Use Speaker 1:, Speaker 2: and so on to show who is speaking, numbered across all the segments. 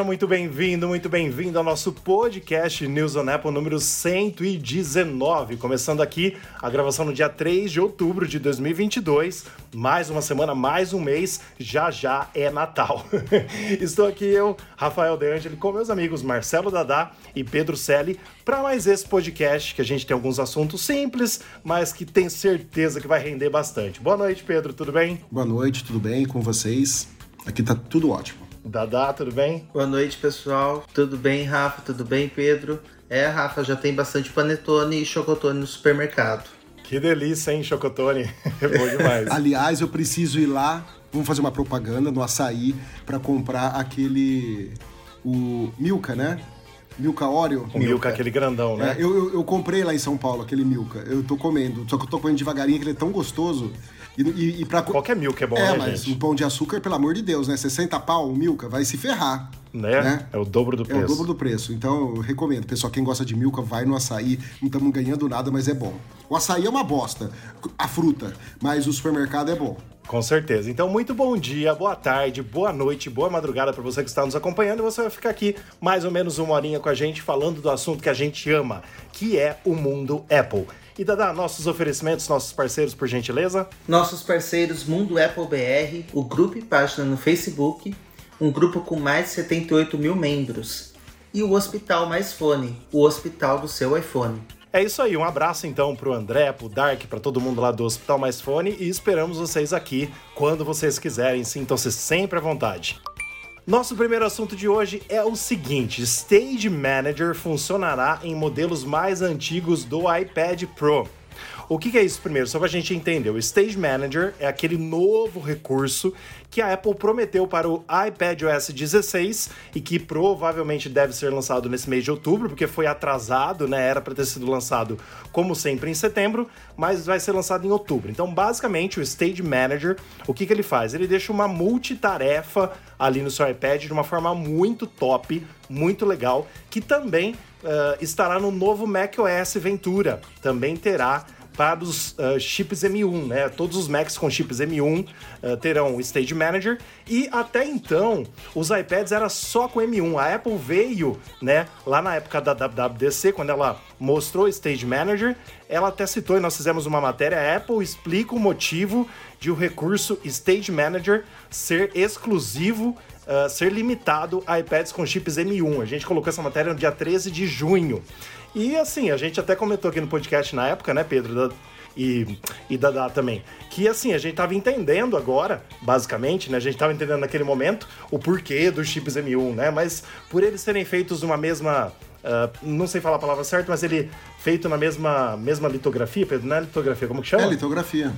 Speaker 1: Seja muito bem-vindo, muito bem-vindo ao nosso podcast News on Apple número 119. Começando aqui a gravação no dia 3 de outubro de 2022. Mais uma semana, mais um mês, já já é Natal. Estou aqui eu, Rafael De Angeli, com meus amigos Marcelo Dadá e Pedro Selle para mais esse podcast que a gente tem alguns assuntos simples, mas que tem certeza que vai render bastante. Boa noite, Pedro, tudo bem?
Speaker 2: Boa noite, tudo bem com vocês? Aqui tá tudo ótimo.
Speaker 1: Dadá, tudo bem?
Speaker 3: Boa noite, pessoal. Tudo bem, Rafa? Tudo bem, Pedro? É, Rafa, já tem bastante panetone e chocotone no supermercado.
Speaker 1: Que delícia, hein, chocotone? É bom demais.
Speaker 2: Aliás, eu preciso ir lá, vamos fazer uma propaganda no açaí para comprar aquele. o Milka, né? Milka Oreo.
Speaker 1: O Milka, aquele grandão, né?
Speaker 2: É, eu, eu, eu, comprei lá em São Paulo aquele Milka. Eu tô comendo, só que eu tô comendo devagarinho, que ele é tão gostoso.
Speaker 1: E, e, e pra... Qualquer Milka é bom,
Speaker 2: é,
Speaker 1: né,
Speaker 2: mas
Speaker 1: gente?
Speaker 2: o pão de açúcar, pelo amor de Deus, né? 60 pau o Milka, vai se ferrar.
Speaker 1: Né? né? É o dobro do preço.
Speaker 2: É o dobro do preço. Então, eu recomendo. Pessoal, quem gosta de Milka, vai no açaí. Não estamos ganhando nada, mas é bom. O açaí é uma bosta, a fruta, mas o supermercado é bom.
Speaker 1: Com certeza. Então, muito bom dia, boa tarde, boa noite, boa madrugada para você que está nos acompanhando. E você vai ficar aqui mais ou menos uma horinha com a gente falando do assunto que a gente ama, que é o mundo Apple. E Dada, nossos oferecimentos, nossos parceiros, por gentileza?
Speaker 3: Nossos parceiros Mundo Apple BR, o grupo e página no Facebook, um grupo com mais de 78 mil membros. E o Hospital Mais Fone, o hospital do seu iPhone.
Speaker 1: É isso aí, um abraço então pro André, pro Dark, para todo mundo lá do Hospital Mais Fone e esperamos vocês aqui quando vocês quiserem, sintam-se sempre à vontade. Nosso primeiro assunto de hoje é o seguinte: Stage Manager funcionará em modelos mais antigos do iPad Pro. O que, é isso primeiro? Só para a gente entender. O Stage Manager é aquele novo recurso que a Apple prometeu para o iPadOS 16 e que provavelmente deve ser lançado nesse mês de outubro, porque foi atrasado, né? Era para ter sido lançado como sempre em setembro, mas vai ser lançado em outubro. Então, basicamente, o Stage Manager, o que, que ele faz? Ele deixa uma multitarefa ali no seu iPad de uma forma muito top, muito legal, que também uh, estará no novo macOS Ventura. Também terá para os uh, chips M1, né? Todos os Macs com chips M1 uh, terão o Stage Manager e até então os iPads era só com M1. A Apple veio, né, lá na época da WWDC, quando ela mostrou Stage Manager, ela até citou e nós fizemos uma matéria, a Apple explica o motivo de o recurso Stage Manager ser exclusivo Uh, ser limitado a iPads com chips M1. A gente colocou essa matéria no dia 13 de junho. E assim, a gente até comentou aqui no podcast na época, né, Pedro? Da, e, e Dadá também. Que assim, a gente tava entendendo agora, basicamente, né? A gente tava entendendo naquele momento o porquê dos chips M1, né? Mas por eles serem feitos numa mesma. Uh, não sei falar a palavra certa, mas ele feito na mesma, mesma litografia, Pedro, não é litografia, como que chama?
Speaker 2: É litografia.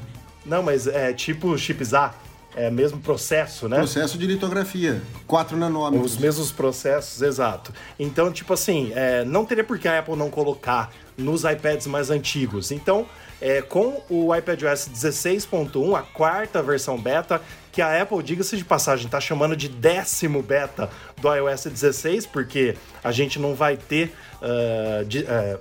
Speaker 1: Não, mas é tipo chips A. É mesmo processo, né?
Speaker 2: Processo de litografia. 4 nanômetros.
Speaker 1: Os mesmos processos, exato. Então, tipo assim, é, não teria por que a Apple não colocar nos iPads mais antigos. Então, é, com o iPadOS 16.1, a quarta versão beta, que a Apple, diga-se de passagem, está chamando de décimo beta do iOS 16, porque a gente não vai ter uh, de, uh,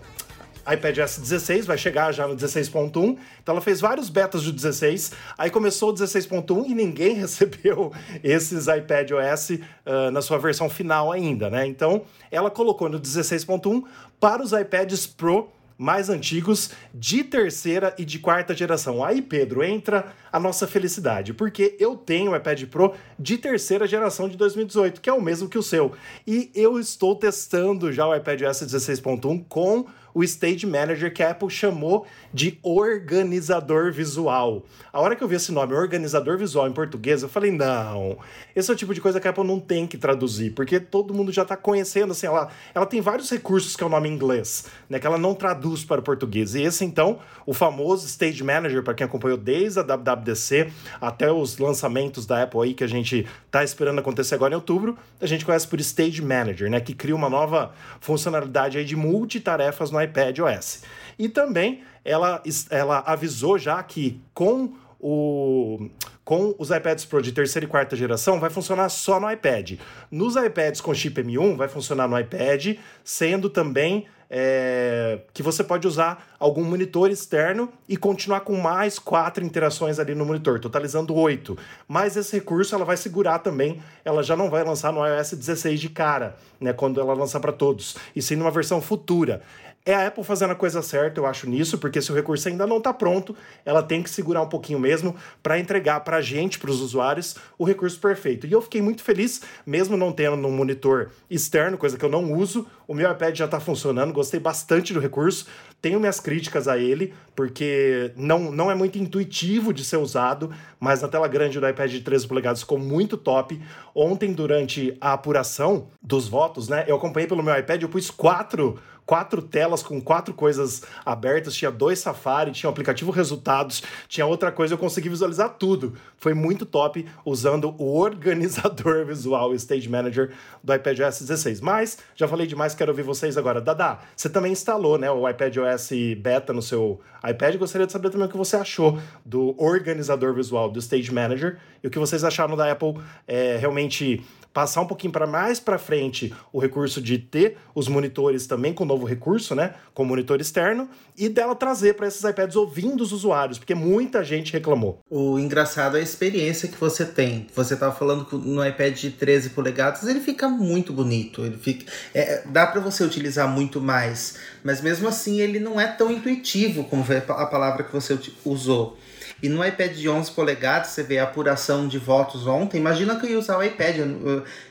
Speaker 1: iPadOS 16, vai chegar já no 16.1. Então ela fez vários betas do 16, aí começou o 16.1 e ninguém recebeu esses iPadOS uh, na sua versão final ainda, né? Então ela colocou no 16.1 para os iPads Pro mais antigos de terceira e de quarta geração. Aí, Pedro, entra a nossa felicidade, porque eu tenho o iPad Pro de terceira geração de 2018, que é o mesmo que o seu. E eu estou testando já o iPadOS 16.1 com o Stage Manager que a Apple chamou de organizador visual. A hora que eu vi esse nome, organizador visual em português, eu falei, não, esse é o tipo de coisa que a Apple não tem que traduzir, porque todo mundo já está conhecendo, assim, ela, ela tem vários recursos que é o nome em inglês, né, que ela não traduz para o português. E esse, então, o famoso Stage Manager, para quem acompanhou desde a WWDC até os lançamentos da Apple aí, que a gente está esperando acontecer agora em outubro, a gente conhece por Stage Manager, né, que cria uma nova funcionalidade aí de multitarefas no iPad OS. E também ela, ela avisou já que com o, com os iPads Pro de terceira e quarta geração vai funcionar só no iPad. Nos iPads com chip M1 vai funcionar no iPad, sendo também é, que você pode usar algum monitor externo e continuar com mais quatro interações ali no monitor, totalizando oito. Mas esse recurso ela vai segurar também, ela já não vai lançar no iOS 16 de cara, né, quando ela lançar para todos, e sim numa versão futura. É a Apple fazendo a coisa certa, eu acho, nisso, porque se o recurso ainda não está pronto, ela tem que segurar um pouquinho mesmo para entregar para a gente, para os usuários, o recurso perfeito. E eu fiquei muito feliz, mesmo não tendo um monitor externo, coisa que eu não uso, o meu iPad já está funcionando, gostei bastante do recurso. Tenho minhas críticas a ele, porque não, não é muito intuitivo de ser usado, mas na tela grande do iPad de 13 polegadas ficou muito top. Ontem, durante a apuração dos votos, né, eu acompanhei pelo meu iPad, eu pus quatro quatro telas com quatro coisas abertas, tinha dois Safari, tinha o aplicativo resultados, tinha outra coisa, eu consegui visualizar tudo. Foi muito top usando o organizador visual, o Stage Manager do iPadOS 16. Mas, já falei demais, quero ouvir vocês agora. Dada, você também instalou né, o iPadOS Beta no seu iPad, gostaria de saber também o que você achou do organizador visual do Stage Manager e o que vocês acharam da Apple é, realmente passar um pouquinho para mais para frente o recurso de ter os monitores também com novo recurso, né, com monitor externo, e dela trazer para esses iPads ouvindo os usuários, porque muita gente reclamou.
Speaker 3: O engraçado é a experiência que você tem. Você estava falando no iPad de 13 polegadas, ele fica muito bonito, ele fica é, dá para você utilizar muito mais, mas mesmo assim ele não é tão intuitivo como a palavra que você usou. E no iPad de 11 polegadas, você vê a apuração de votos ontem. Imagina que eu ia usar o iPad,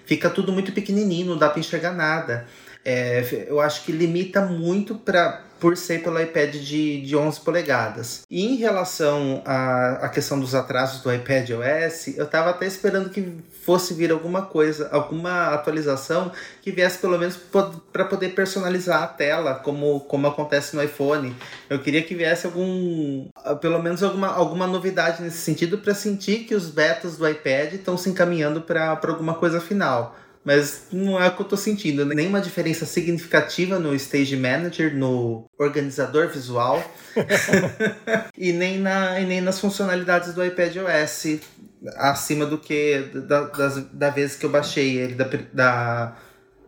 Speaker 3: fica tudo muito pequenininho, não dá para enxergar nada. É, eu acho que limita muito para por ser pelo iPad de, de 11 polegadas. E em relação à, à questão dos atrasos do iPad OS, eu estava até esperando que fosse vir alguma coisa, alguma atualização que viesse pelo menos para poder personalizar a tela, como, como acontece no iPhone. Eu queria que viesse algum, pelo menos alguma, alguma novidade nesse sentido para sentir que os betas do iPad estão se encaminhando para alguma coisa final mas não é o que eu tô sentindo. Né? Nenhuma diferença significativa no Stage Manager, no organizador visual, e, nem na, e nem nas funcionalidades do iPad OS, acima do que da, das, da vez que eu baixei ele, da, da,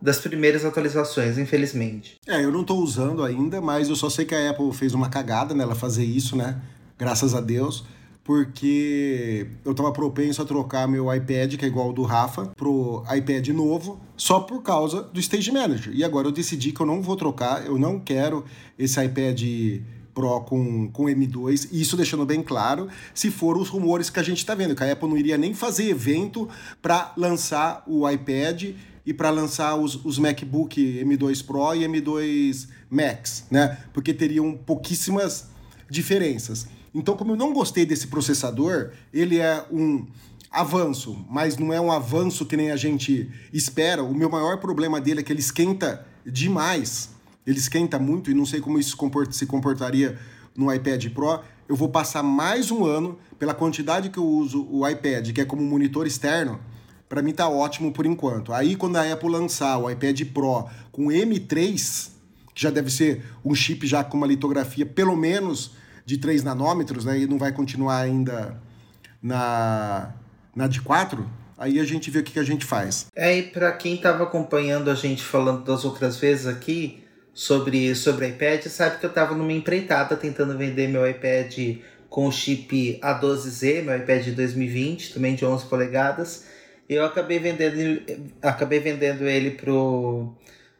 Speaker 3: das primeiras atualizações, infelizmente.
Speaker 2: É, eu não tô usando ainda, mas eu só sei que a Apple fez uma cagada nela fazer isso, né? Graças a Deus porque eu tava propenso a trocar meu iPad, que é igual ao do Rafa, pro iPad novo, só por causa do Stage Manager. E agora eu decidi que eu não vou trocar, eu não quero esse iPad Pro com, com M2, isso deixando bem claro, se for os rumores que a gente está vendo, que a Apple não iria nem fazer evento para lançar o iPad e para lançar os, os MacBook M2 Pro e M2 Max, né? Porque teriam pouquíssimas diferenças. Então, como eu não gostei desse processador, ele é um avanço, mas não é um avanço que nem a gente espera. O meu maior problema dele é que ele esquenta demais. Ele esquenta muito e não sei como isso se comportaria no iPad Pro. Eu vou passar mais um ano pela quantidade que eu uso o iPad, que é como monitor externo. Para mim tá ótimo por enquanto. Aí quando a Apple lançar o iPad Pro com M3, que já deve ser um chip já com uma litografia pelo menos de 3 nanômetros, né, e não vai continuar ainda na, na de 4, aí a gente vê o que, que a gente faz.
Speaker 3: É, e para quem estava acompanhando a gente falando das outras vezes aqui sobre, sobre iPad, sabe que eu estava numa empreitada tentando vender meu iPad com o chip A12Z, meu iPad de 2020, também de 11 polegadas. Eu acabei vendendo, acabei vendendo ele pro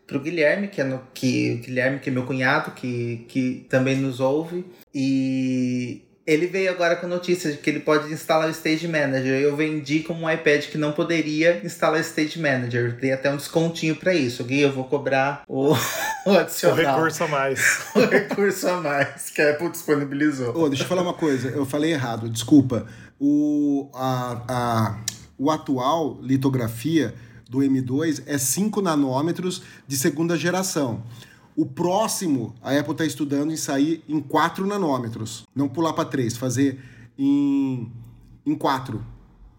Speaker 3: pro Guilherme, que é no, que o Guilherme que é meu cunhado, que, que também nos ouve, e ele veio agora com a notícia de que ele pode instalar o Stage Manager. Eu vendi como um iPad que não poderia instalar o Stage Manager. Dei até um descontinho para isso. Gui, eu vou cobrar o, o adicional.
Speaker 1: O recurso a mais.
Speaker 3: o recurso a mais que a Apple disponibilizou.
Speaker 2: Oh, deixa eu falar uma coisa. Eu falei errado, desculpa. O, a, a, o atual litografia do M2 é 5 nanômetros de segunda geração. O próximo, a Apple está estudando em sair em 4 nanômetros. Não pular para 3, fazer em, em 4,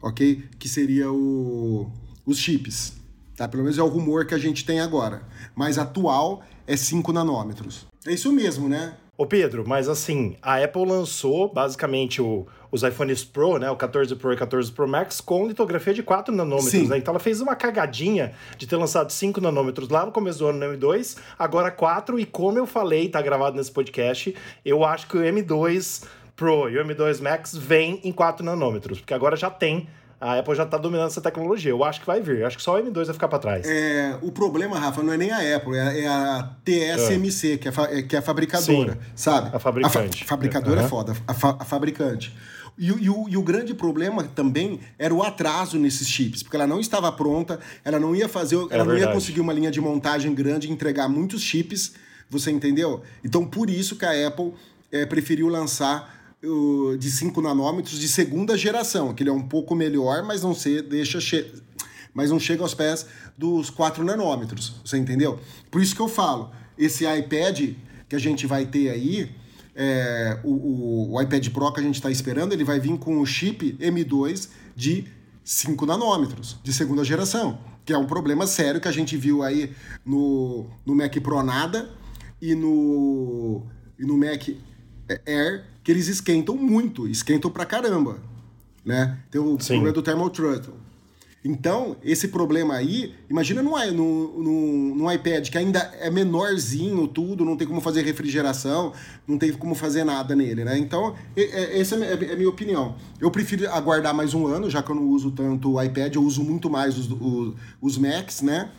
Speaker 2: ok? Que seria o, os chips. Tá? Pelo menos é o rumor que a gente tem agora. Mas atual é 5 nanômetros. É isso mesmo, né?
Speaker 1: Ô Pedro, mas assim, a Apple lançou basicamente o, os iPhones Pro, né, o 14 Pro e 14 Pro Max, com litografia de 4 nanômetros. Né? Então ela fez uma cagadinha de ter lançado 5 nanômetros lá no começo do ano no M2, agora 4, e como eu falei, tá gravado nesse podcast, eu acho que o M2 Pro e o M2 Max vêm em 4 nanômetros, porque agora já tem a Apple já está dominando essa tecnologia. Eu acho que vai vir. Eu acho que só o M2 vai ficar para trás.
Speaker 2: É, o problema, Rafa, não é nem a Apple, é, é a TSMC, é. Que, é, que é a fabricadora, Sim, sabe?
Speaker 1: A fabricante.
Speaker 2: A fa fabricadora uhum. é foda, a, fa a fabricante. E, e, o, e o grande problema também era o atraso nesses chips, porque ela não estava pronta, ela não ia fazer, ela é não ia conseguir uma linha de montagem grande e entregar muitos chips, você entendeu? Então, por isso que a Apple é, preferiu lançar de 5 nanômetros de segunda geração, que ele é um pouco melhor, mas não se deixa mas não chega aos pés dos 4 nanômetros, você entendeu? Por isso que eu falo, esse iPad que a gente vai ter aí, é, o, o, o, iPad Pro que a gente está esperando, ele vai vir com o chip M2 de 5 nanômetros, de segunda geração, que é um problema sério que a gente viu aí no, no Mac Pro nada e no, e no Mac Air que eles esquentam muito, esquentam pra caramba, né? Tem o Sim. problema do thermal throttle. Então, esse problema aí, imagina no, no, no, iPad, que ainda é menorzinho tudo, não tem como fazer refrigeração, não tem como fazer nada nele, né? Então, essa é, é a minha opinião. Eu prefiro aguardar mais um ano, já que eu não uso tanto o iPad, eu uso muito mais os, os, os Macs, né?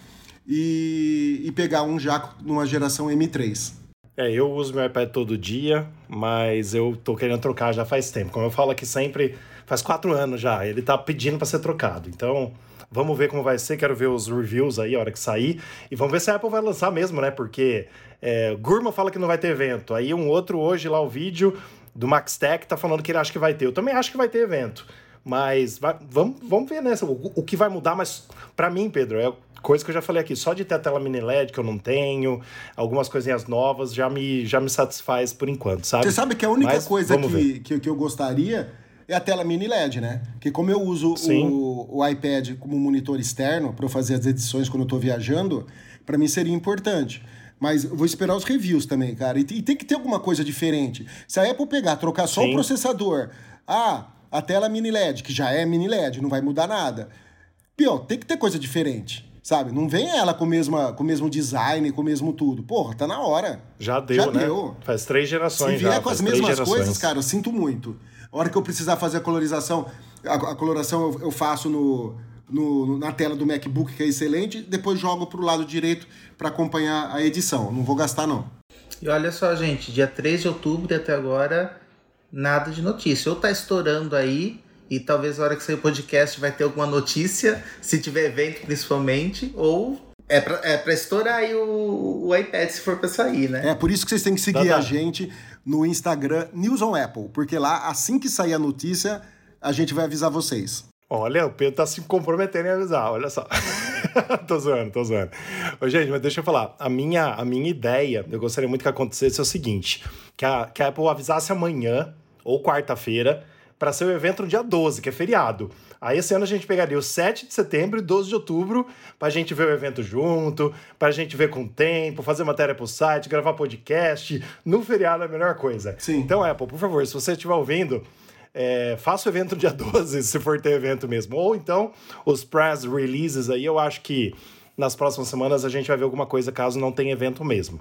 Speaker 2: E, e pegar um já numa geração M3.
Speaker 1: É, eu uso meu iPad todo dia, mas eu tô querendo trocar já faz tempo. Como eu falo aqui sempre, faz quatro anos já, ele tá pedindo para ser trocado. Então, vamos ver como vai ser. Quero ver os reviews aí, a hora que sair. E vamos ver se a Apple vai lançar mesmo, né? Porque é, Gurman fala que não vai ter evento. Aí um outro hoje lá, o vídeo do Max Tech tá falando que ele acha que vai ter. Eu também acho que vai ter evento. Mas vai, vamos, vamos ver, né? O, o que vai mudar, mas para mim, Pedro, é coisa que eu já falei aqui, só de ter a tela mini LED que eu não tenho, algumas coisinhas novas já me, já me satisfaz por enquanto, sabe?
Speaker 2: Você sabe que a única Mas, coisa que, que, que eu gostaria é a tela mini LED, né? Que como eu uso o, o iPad como monitor externo para fazer as edições quando eu tô viajando, para mim seria importante. Mas eu vou esperar os reviews também, cara. E, e, tem que ter alguma coisa diferente. Se a Apple pegar, trocar só Sim. o processador, ah, a tela mini LED, que já é mini LED, não vai mudar nada. Pior, tem que ter coisa diferente sabe? Não vem ela com, mesma, com o mesmo design, com o mesmo tudo. Porra, tá na hora.
Speaker 1: Já deu, já né? Deu. Faz três gerações
Speaker 2: Se vier
Speaker 1: já,
Speaker 2: com as mesmas coisas, cara, eu sinto muito. A hora que eu precisar fazer a colorização, a, a coloração eu, eu faço no, no, na tela do MacBook, que é excelente, depois jogo pro lado direito para acompanhar a edição. Não vou gastar, não.
Speaker 3: E olha só, gente, dia 3 de outubro e até agora, nada de notícia. Ou tá estourando aí, e talvez na hora que sair o podcast vai ter alguma notícia, se tiver evento principalmente, ou é pra, é pra estourar aí o, o iPad se for pra sair, né?
Speaker 2: É por isso que vocês têm que seguir tá, a gente no Instagram News on Apple, porque lá, assim que sair a notícia, a gente vai avisar vocês.
Speaker 1: Olha, o Pedro tá se comprometendo em avisar, olha só. tô zoando, tô zoando. Ô, gente, mas deixa eu falar. A minha, a minha ideia, eu gostaria muito que acontecesse é o seguinte: que a, que a Apple avisasse amanhã ou quarta-feira para ser o evento no dia 12, que é feriado. Aí esse ano a gente pegaria o 7 de setembro e 12 de outubro para a gente ver o evento junto, para a gente ver com tempo, fazer matéria para o site, gravar podcast. No feriado é a melhor coisa.
Speaker 2: Sim.
Speaker 1: Então, Apple, por favor, se você estiver ouvindo, é, faça o evento no dia 12, se for ter evento mesmo. Ou então, os press releases aí, eu acho que nas próximas semanas a gente vai ver alguma coisa caso não tenha evento mesmo.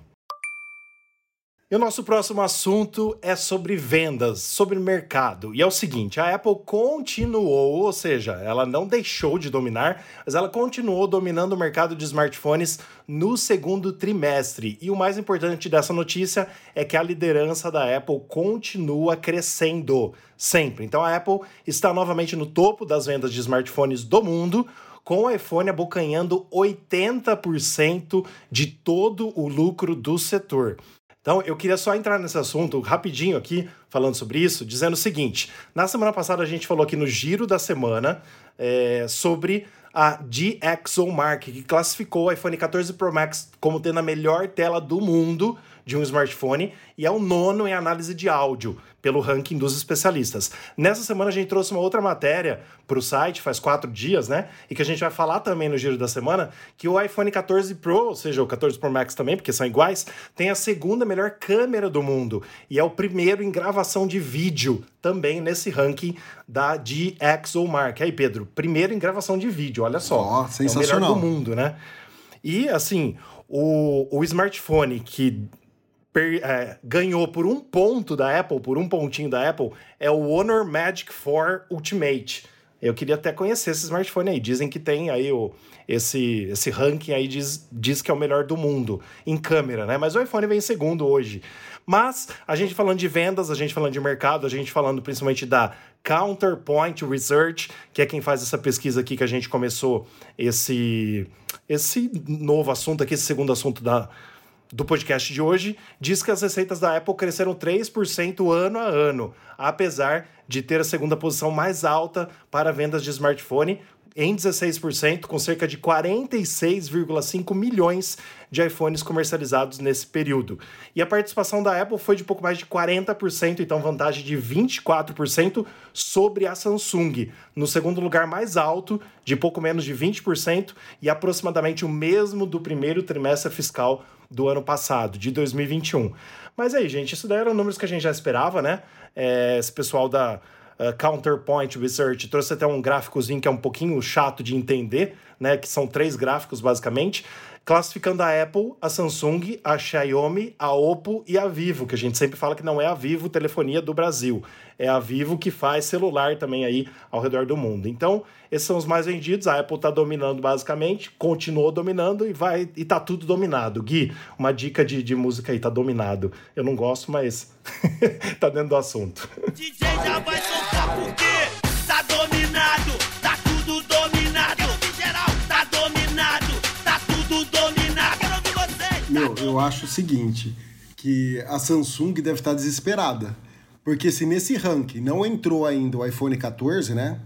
Speaker 1: E o nosso próximo assunto é sobre vendas, sobre mercado. E é o seguinte: a Apple continuou, ou seja, ela não deixou de dominar, mas ela continuou dominando o mercado de smartphones no segundo trimestre. E o mais importante dessa notícia é que a liderança da Apple continua crescendo sempre. Então a Apple está novamente no topo das vendas de smartphones do mundo com o iPhone abocanhando 80% de todo o lucro do setor. Então, eu queria só entrar nesse assunto rapidinho aqui, falando sobre isso, dizendo o seguinte: na semana passada a gente falou aqui no giro da semana é, sobre a DxOMark, que classificou o iPhone 14 Pro Max como tendo a melhor tela do mundo de um smartphone e é o nono em análise de áudio, pelo ranking dos especialistas. Nessa semana a gente trouxe uma outra matéria para o site, faz quatro dias, né? E que a gente vai falar também no giro da semana, que o iPhone 14 Pro, ou seja, o 14 Pro Max também, porque são iguais, tem a segunda melhor câmera do mundo e é o primeiro em gravação de vídeo também nesse ranking da DxOMark. Aí, Pedro, primeiro em gravação de vídeo, olha só.
Speaker 2: Oh, sensacional.
Speaker 1: É o melhor do mundo, né? E, assim, o, o smartphone que per, é, ganhou por um ponto da Apple, por um pontinho da Apple, é o Honor Magic 4 Ultimate. Eu queria até conhecer esse smartphone aí. Dizem que tem aí o, esse, esse ranking aí, diz, diz que é o melhor do mundo em câmera, né? Mas o iPhone vem em segundo hoje. Mas a gente falando de vendas, a gente falando de mercado, a gente falando principalmente da Counterpoint Research, que é quem faz essa pesquisa aqui que a gente começou esse, esse novo assunto aqui, esse segundo assunto da, do podcast de hoje, diz que as receitas da Apple cresceram 3% ano a ano, apesar de ter a segunda posição mais alta para vendas de smartphone, em 16%, com cerca de 46,5 milhões de iPhones comercializados nesse período. E a participação da Apple foi de pouco mais de 40%, então vantagem de 24% sobre a Samsung. No segundo lugar mais alto, de pouco menos de 20%, e aproximadamente o mesmo do primeiro trimestre fiscal do ano passado, de 2021. Mas aí, gente, isso daí eram números que a gente já esperava, né? É, esse pessoal da uh, Counterpoint Research trouxe até um gráficozinho que é um pouquinho chato de entender, né? Que são três gráficos basicamente, classificando a Apple, a Samsung, a Xiaomi, a Oppo e a Vivo, que a gente sempre fala que não é a Vivo telefonia do Brasil, é a Vivo que faz celular também aí ao redor do mundo. Então, esses são os mais vendidos, a Apple está dominando basicamente, continuou dominando e vai e tá tudo dominado. Gui, uma dica de, de música aí, tá dominado. Eu não gosto, mas tá dentro do assunto. DJ já vai soltar porque tá dominado, tá tudo dominado. geral, tá dominado,
Speaker 2: tá tudo dominado. Quero ouvir você. Meu, eu acho o seguinte, que a Samsung deve estar desesperada. Porque se nesse ranking não entrou ainda o iPhone 14, né?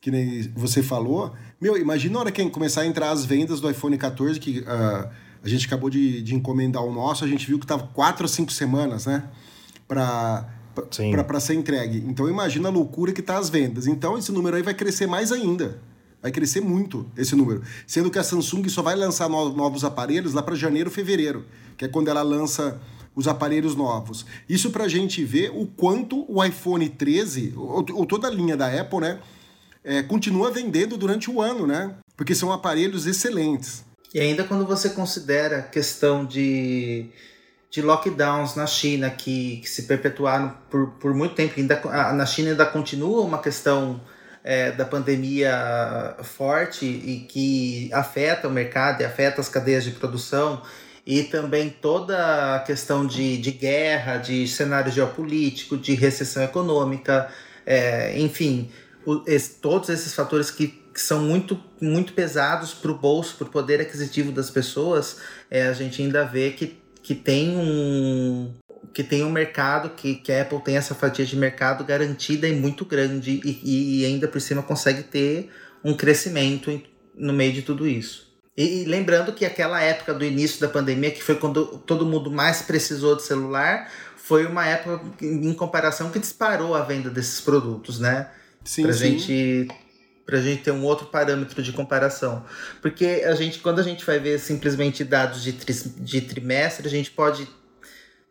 Speaker 2: Que nem você falou. Meu, imagina a hora que começar a entrar as vendas do iPhone 14, que uh, a gente acabou de, de encomendar o nosso, a gente viu que tava quatro ou cinco semanas, né? Para para ser entregue. Então imagina a loucura que tá as vendas. Então esse número aí vai crescer mais ainda. Vai crescer muito esse número. Sendo que a Samsung só vai lançar novos aparelhos lá para janeiro, fevereiro, que é quando ela lança os aparelhos novos. Isso para a gente ver o quanto o iPhone 13, ou, ou toda a linha da Apple, né, é, continua vendendo durante o ano, né? Porque são aparelhos excelentes.
Speaker 3: E ainda quando você considera a questão de, de lockdowns na China que, que se perpetuaram por, por muito tempo, ainda, na China ainda continua uma questão é, da pandemia forte e que afeta o mercado e afeta as cadeias de produção e também toda a questão de, de guerra, de cenário geopolítico, de recessão econômica, é, enfim, o, esse, todos esses fatores que, que, são muito, muito pesados para o bolso, para o poder aquisitivo das pessoas, é, a gente ainda vê que, que tem um, que tem um mercado, que, que a Apple tem essa fatia de mercado garantida e muito grande e, e ainda por cima consegue ter um crescimento no meio de tudo isso. E, e, lembrando que aquela época do início da pandemia, que foi quando todo mundo mais precisou de celular, foi uma época em comparação que disparou a venda desses produtos, né? Sim, pra sim. gente pra gente ter um outro parâmetro de comparação. Porque a gente, quando a gente vai ver simplesmente dados de, tri, de trimestre, a gente pode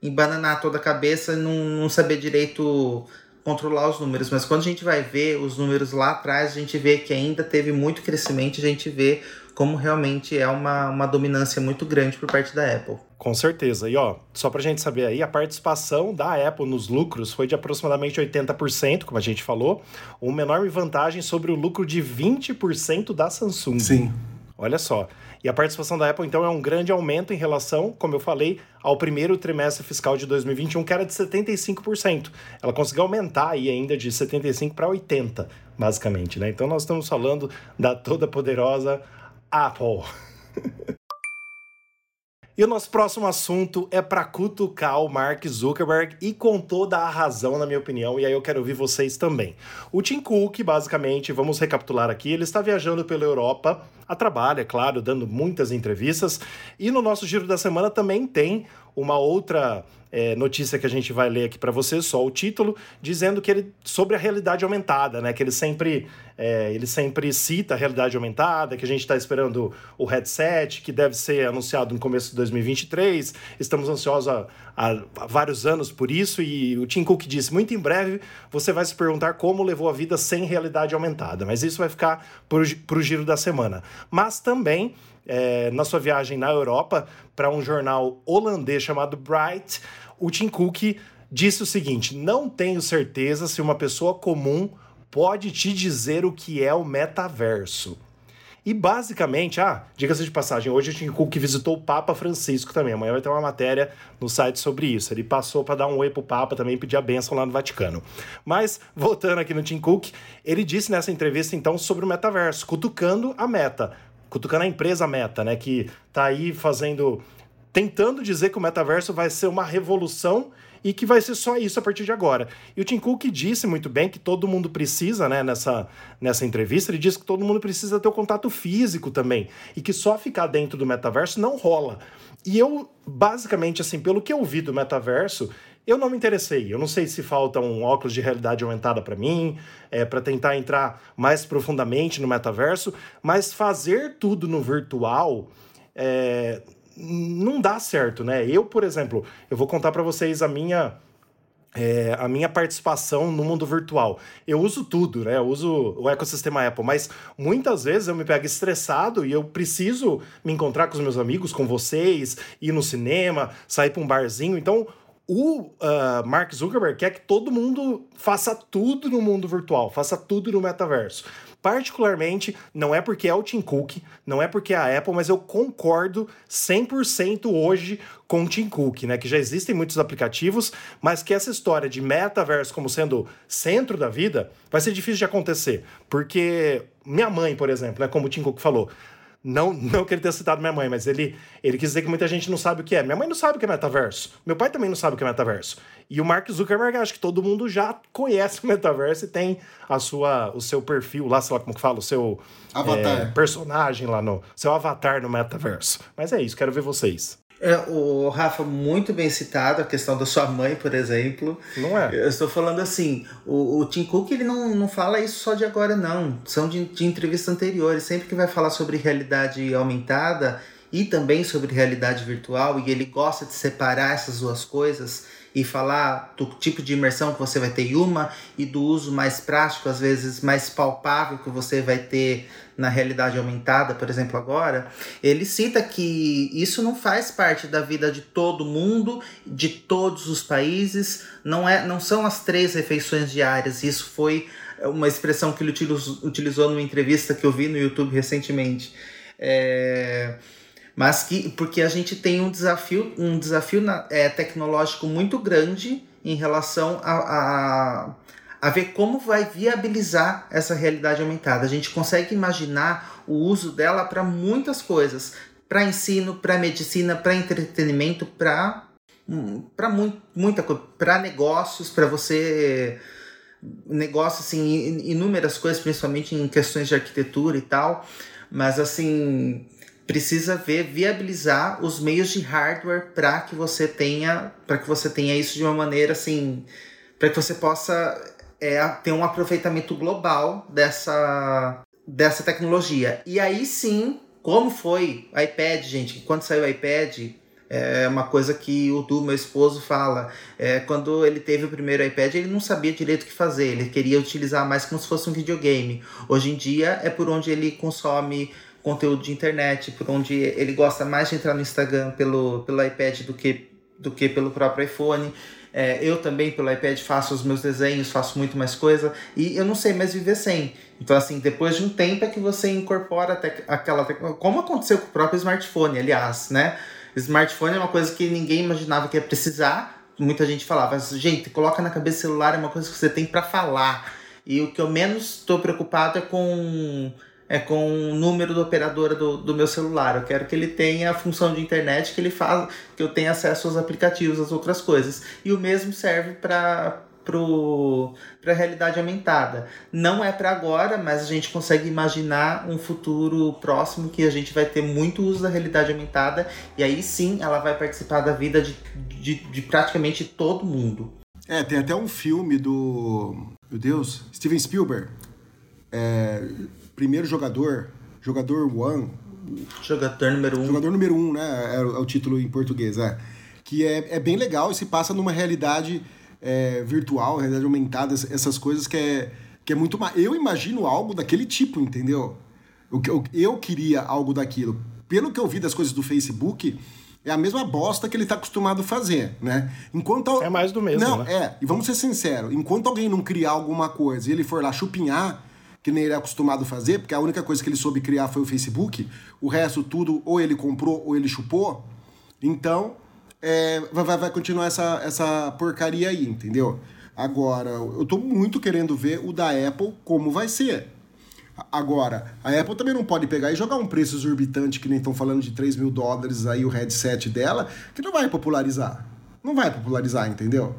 Speaker 3: embananar toda a cabeça e não, não saber direito controlar os números. Mas quando a gente vai ver os números lá atrás, a gente vê que ainda teve muito crescimento, a gente vê como realmente é uma, uma dominância muito grande por parte da Apple.
Speaker 1: Com certeza. E ó, só pra gente saber aí, a participação da Apple nos lucros foi de aproximadamente 80%, como a gente falou, uma enorme vantagem sobre o lucro de 20% da Samsung.
Speaker 2: Sim.
Speaker 1: Olha só. E a participação da Apple, então, é um grande aumento em relação, como eu falei, ao primeiro trimestre fiscal de 2021, que era de 75%. Ela conseguiu aumentar aí ainda de 75% para 80%, basicamente, né? Então, nós estamos falando da toda poderosa Apple. E o nosso próximo assunto é para cutucar o Mark Zuckerberg e com toda a razão, na minha opinião, e aí eu quero ouvir vocês também. O Tim Cook, basicamente, vamos recapitular aqui, ele está viajando pela Europa a trabalho, é claro, dando muitas entrevistas. E no nosso giro da semana também tem uma outra é, notícia que a gente vai ler aqui para você, só o título, dizendo que ele sobre a realidade aumentada, né? Que ele sempre é, ele sempre cita a realidade aumentada, que a gente está esperando o headset, que deve ser anunciado no começo de 2023. Estamos ansiosos há, há, vários anos por isso, e o Tim Cook disse: muito em breve você vai se perguntar como levou a vida sem realidade aumentada. Mas isso vai ficar para o giro da semana. Mas também é, na sua viagem na Europa para um jornal holandês chamado Bright, o Tim Cook disse o seguinte: não tenho certeza se uma pessoa comum pode te dizer o que é o metaverso. E basicamente, ah, diga-se de passagem, hoje o Tim Cook visitou o Papa Francisco também. Amanhã vai ter uma matéria no site sobre isso. Ele passou para dar um oi pro Papa também pedir a bênção lá no Vaticano. Mas, voltando aqui no Tim Cook, ele disse nessa entrevista então sobre o metaverso, cutucando a meta, cutucando a empresa meta, né, que tá aí fazendo tentando dizer que o metaverso vai ser uma revolução e que vai ser só isso a partir de agora. E o Tim Cook disse muito bem que todo mundo precisa, né, nessa, nessa entrevista, ele disse que todo mundo precisa ter o contato físico também, e que só ficar dentro do metaverso não rola. E eu, basicamente, assim, pelo que eu vi do metaverso, eu não me interessei. Eu não sei se falta um óculos de realidade aumentada para mim, é, para tentar entrar mais profundamente no metaverso, mas fazer tudo no virtual é, não dá certo, né? Eu, por exemplo, eu vou contar para vocês a minha é, a minha participação no mundo virtual. Eu uso tudo, né? Eu uso o ecossistema Apple, mas muitas vezes eu me pego estressado e eu preciso me encontrar com os meus amigos, com vocês, ir no cinema, sair para um barzinho. Então, o uh, Mark Zuckerberg quer que todo mundo faça tudo no mundo virtual, faça tudo no metaverso. Particularmente, não é porque é o Tim Cook, não é porque é a Apple, mas eu concordo 100% hoje com o Tim Cook, né? Que já existem muitos aplicativos, mas que essa história de metaverso como sendo centro da vida vai ser difícil de acontecer. Porque minha mãe, por exemplo, né, como o Tim Cook falou, não, não que ele tenha citado minha mãe, mas ele, ele quis dizer que muita gente não sabe o que é. Minha mãe não sabe o que é metaverso. Meu pai também não sabe o que é metaverso. E o Mark Zuckerberg, acho que todo mundo já conhece o metaverso e tem a sua, o seu perfil lá, sei lá como que fala, o seu
Speaker 2: avatar. É,
Speaker 1: personagem lá no. seu avatar no metaverso. Mas é isso, quero ver vocês.
Speaker 3: É, o Rafa, muito bem citado, a questão da sua mãe, por exemplo.
Speaker 1: Não é?
Speaker 3: Eu estou falando assim, o, o Tim Cook ele não, não fala isso só de agora, não. São de, de entrevistas anteriores. Sempre que vai falar sobre realidade aumentada e também sobre realidade virtual, e ele gosta de separar essas duas coisas e falar do tipo de imersão que você vai ter em uma e do uso mais prático, às vezes mais palpável que você vai ter na realidade aumentada, por exemplo, agora, ele cita que isso não faz parte da vida de todo mundo, de todos os países, não, é, não são as três refeições diárias. Isso foi uma expressão que ele utilizou numa entrevista que eu vi no YouTube recentemente. É, mas que porque a gente tem um desafio, um desafio na, é, tecnológico muito grande em relação a, a a ver como vai viabilizar essa realidade aumentada. A gente consegue imaginar o uso dela para muitas coisas, para ensino, para medicina, para entretenimento, para para muita coisa, para negócios, para você negócios assim, inúmeras coisas, principalmente em questões de arquitetura e tal, mas assim, precisa ver viabilizar os meios de hardware para que você tenha para que você tenha isso de uma maneira assim para que você possa é ter um aproveitamento global dessa, dessa tecnologia. E aí sim, como foi o iPad, gente? Quando saiu o iPad, é uma coisa que o Du, meu esposo, fala. É, quando ele teve o primeiro iPad, ele não sabia direito o que fazer. Ele queria utilizar mais como se fosse um videogame. Hoje em dia é por onde ele consome conteúdo de internet, por onde ele gosta mais de entrar no Instagram pelo, pelo iPad do que, do que pelo próprio iPhone. É, eu também, pelo iPad, faço os meus desenhos, faço muito mais coisa. E eu não sei mais viver sem. Então, assim, depois de um tempo é que você incorpora até aquela Como aconteceu com o próprio smartphone, aliás, né? Smartphone é uma coisa que ninguém imaginava que ia precisar. Muita gente falava, gente, coloca na cabeça celular, é uma coisa que você tem para falar. E o que eu menos estou preocupado é com é com o número da operadora do, do meu celular. Eu quero que ele tenha a função de internet, que ele faz, que eu tenha acesso aos aplicativos, às outras coisas. E o mesmo serve para para a realidade aumentada. Não é para agora, mas a gente consegue imaginar um futuro próximo que a gente vai ter muito uso da realidade aumentada e aí sim ela vai participar da vida de, de, de praticamente todo mundo.
Speaker 2: É, tem até um filme do. Meu Deus, Steven Spielberg. É, primeiro jogador, jogador one.
Speaker 3: Jogador número um.
Speaker 2: Jogador número um, né? É, é o título em português, é. Que é, é bem legal e se passa numa realidade é, virtual, realidade aumentada, essas coisas que é, que é muito. Eu imagino algo daquele tipo, entendeu? Eu, eu, eu queria algo daquilo. Pelo que eu vi das coisas do Facebook, é a mesma bosta que ele está acostumado a fazer, né? Enquanto
Speaker 1: é mais do mesmo,
Speaker 2: não
Speaker 1: né?
Speaker 2: é. E vamos ser sinceros, enquanto alguém não criar alguma coisa e ele for lá chupinhar, que nem ele é acostumado a fazer, porque a única coisa que ele soube criar foi o Facebook, o resto tudo ou ele comprou ou ele chupou. Então é, vai, vai continuar essa, essa porcaria aí, entendeu? Agora, eu tô muito querendo ver o da Apple como vai ser. Agora, a Apple também não pode pegar e jogar um preço exorbitante, que nem estão falando de 3 mil dólares aí o headset dela, que não vai popularizar. Não vai popularizar, entendeu?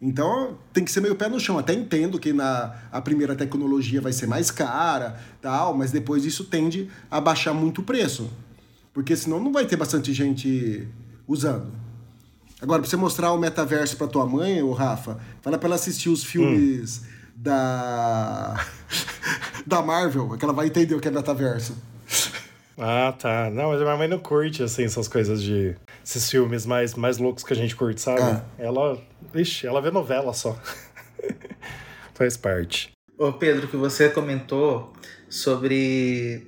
Speaker 2: Então tem que ser meio pé no chão. Até entendo que na a primeira tecnologia vai ser mais cara, tal, mas depois isso tende a baixar muito o preço. Porque senão não vai ter bastante gente usando. Agora, pra você mostrar o metaverso pra tua mãe, ô Rafa, fala pra ela assistir os filmes hum. da. da Marvel, que ela vai entender o que é metaverso.
Speaker 1: Ah, tá. Não, mas a minha mãe não curte, assim, essas coisas de. Esses filmes mais, mais loucos que a gente curte, sabe? Ah. Ela. Ixi, ela vê novela só. Faz parte.
Speaker 3: Ô, Pedro, que você comentou sobre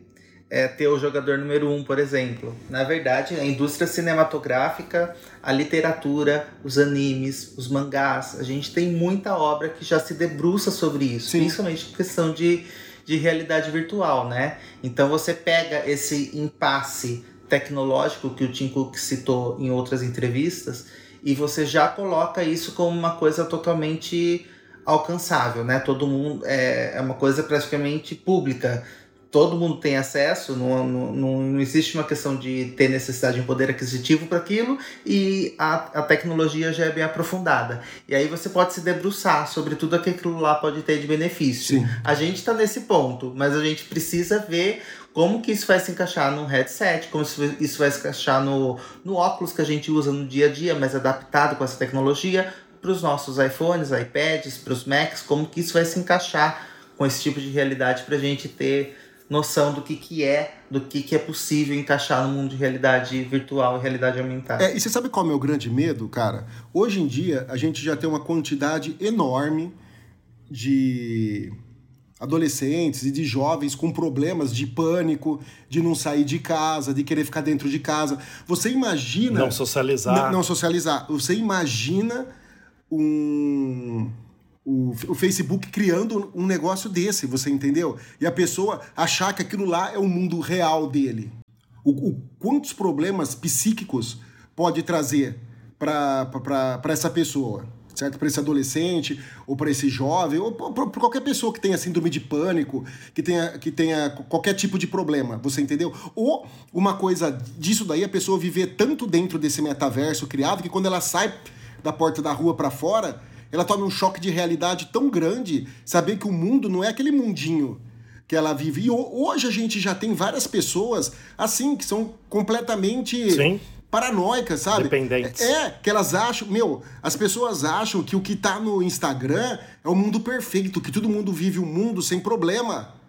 Speaker 3: é, ter o jogador número um, por exemplo. Na verdade, a indústria cinematográfica, a literatura, os animes, os mangás, a gente tem muita obra que já se debruça sobre isso, Sim. principalmente questão de de realidade virtual, né? Então você pega esse impasse tecnológico que o Tim Cook citou em outras entrevistas e você já coloca isso como uma coisa totalmente alcançável, né? Todo mundo é, é uma coisa praticamente pública todo mundo tem acesso, não, não, não existe uma questão de ter necessidade de um poder aquisitivo para aquilo e a, a tecnologia já é bem aprofundada. E aí você pode se debruçar sobre tudo aquilo lá pode ter de benefício. Sim. A gente está nesse ponto, mas a gente precisa ver como que isso vai se encaixar no headset, como isso vai se encaixar no, no óculos que a gente usa no dia a dia, mas adaptado com essa tecnologia, para os nossos iPhones, iPads, para os Macs, como que isso vai se encaixar com esse tipo de realidade para a gente ter noção do que, que é, do que, que é possível encaixar no mundo de realidade virtual e realidade aumentada.
Speaker 2: É, e você sabe qual é o meu grande medo, cara? Hoje em dia, a gente já tem uma quantidade enorme de adolescentes e de jovens com problemas de pânico, de não sair de casa, de querer ficar dentro de casa. Você imagina.
Speaker 1: Não socializar.
Speaker 2: Não, não socializar. Você imagina um o, o Facebook criando um negócio desse, você entendeu? E a pessoa achar que aquilo lá é o mundo real dele. O, o quantos problemas psíquicos pode trazer para essa pessoa? certo? Para esse adolescente, ou para esse jovem, ou para qualquer pessoa que tenha síndrome de pânico, que tenha, que tenha qualquer tipo de problema, você entendeu? Ou uma coisa disso daí, a pessoa viver tanto dentro desse metaverso criado que quando ela sai da porta da rua para fora, ela toma um choque de realidade tão grande, saber que o mundo não é aquele mundinho que ela vive. E hoje a gente já tem várias pessoas assim, que são completamente Sim. paranoicas, sabe?
Speaker 1: Dependentes.
Speaker 2: É, que elas acham, meu, as pessoas acham que o que tá no Instagram é o mundo perfeito, que todo mundo vive o um mundo sem problema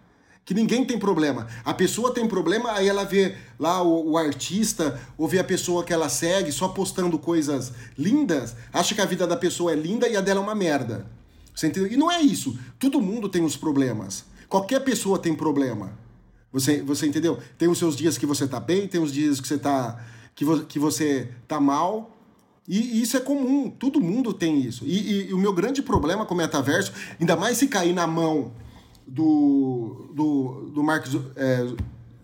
Speaker 2: que ninguém tem problema. A pessoa tem problema, aí ela vê lá o, o, artista, ou vê a pessoa que ela segue só postando coisas lindas, acha que a vida da pessoa é linda e a dela é uma merda. Você entendeu? E não é isso. Todo mundo tem os problemas. Qualquer pessoa tem problema. Você, você entendeu? Tem os seus dias que você tá bem, tem os dias que você tá que, vo, que você tá mal. E, e isso é comum, todo mundo tem isso. E, e, e o meu grande problema com o metaverso, ainda mais se cair na mão do, do, do Mark é,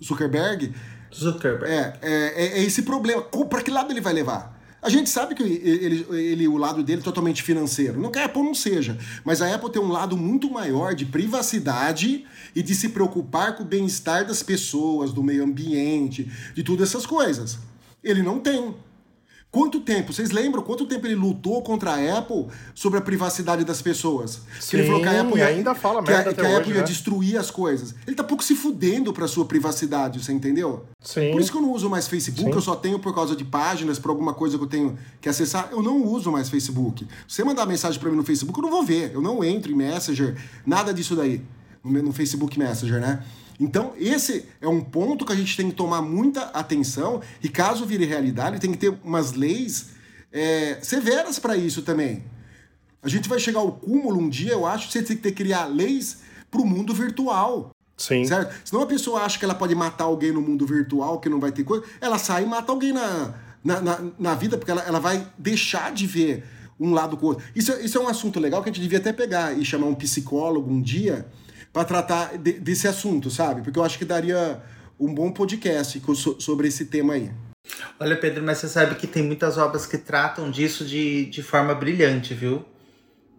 Speaker 2: Zuckerberg.
Speaker 3: Zuckerberg.
Speaker 2: É, é, é esse problema. Para que lado ele vai levar? A gente sabe que ele, ele, o lado dele é totalmente financeiro. Não que a Apple não seja, mas a Apple tem um lado muito maior de privacidade e de se preocupar com o bem-estar das pessoas, do meio ambiente, de todas essas coisas. Ele não tem. Quanto tempo? Vocês lembram quanto tempo ele lutou contra a Apple sobre a privacidade das pessoas?
Speaker 1: Sim, que ele falou que a Apple ia, ainda fala
Speaker 2: que a, que a Apple ia né? destruir as coisas. Ele tá pouco se fudendo pra sua privacidade, você entendeu?
Speaker 1: Sim.
Speaker 2: Por isso que eu não uso mais Facebook, Sim. eu só tenho por causa de páginas, por alguma coisa que eu tenho que acessar. Eu não uso mais Facebook. Se você mandar mensagem para mim no Facebook, eu não vou ver. Eu não entro em Messenger, nada disso daí. No, no Facebook Messenger, né? Então, esse é um ponto que a gente tem que tomar muita atenção e caso vire realidade, tem que ter umas leis é, severas para isso também. A gente vai chegar ao cúmulo um dia, eu acho, que você tem que ter, criar leis para o mundo virtual.
Speaker 1: Sim.
Speaker 2: Certo? Senão a pessoa acha que ela pode matar alguém no mundo virtual, que não vai ter coisa, ela sai e mata alguém na, na, na, na vida, porque ela, ela vai deixar de ver um lado com o outro. Isso, isso é um assunto legal que a gente devia até pegar e chamar um psicólogo um dia para tratar de, desse assunto, sabe? Porque eu acho que daria um bom podcast sobre esse tema aí.
Speaker 3: Olha, Pedro, mas você sabe que tem muitas obras que tratam disso de, de forma brilhante, viu?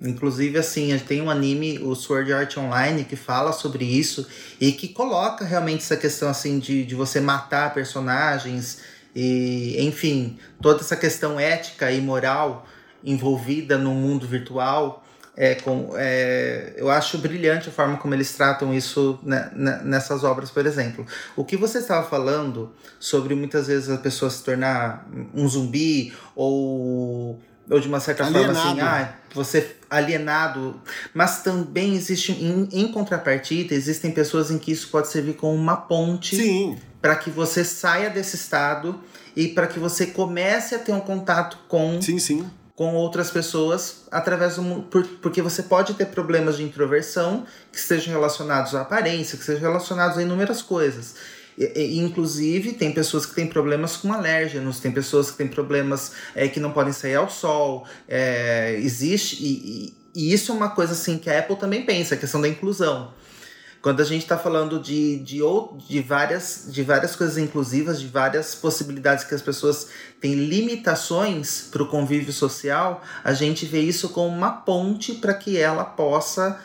Speaker 3: Inclusive, assim, tem um anime, o Sword Art Online, que fala sobre isso e que coloca realmente essa questão, assim, de, de você matar personagens e, enfim, toda essa questão ética e moral envolvida no mundo virtual é, com, é, eu acho brilhante a forma como eles tratam isso né, né, nessas obras, por exemplo. O que você estava falando sobre muitas vezes a pessoa se tornar um zumbi ou, ou de uma certa alienado. forma assim, ah, você alienado, mas também existe em, em contrapartida existem pessoas em que isso pode servir como uma ponte para que você saia desse estado e para que você comece a ter um contato com
Speaker 2: sim, sim
Speaker 3: com outras pessoas através do por, porque você pode ter problemas de introversão que estejam relacionados à aparência, que sejam relacionados a inúmeras coisas. E, inclusive, tem pessoas que têm problemas com alérgenos, tem pessoas que têm problemas é, que não podem sair ao sol. É, existe, e, e, e, isso é uma coisa assim que a Apple também pensa, a questão da inclusão. Quando a gente está falando de, de, de, várias, de várias coisas inclusivas, de várias possibilidades que as pessoas têm limitações para o convívio social, a gente vê isso como uma ponte para que ela possa,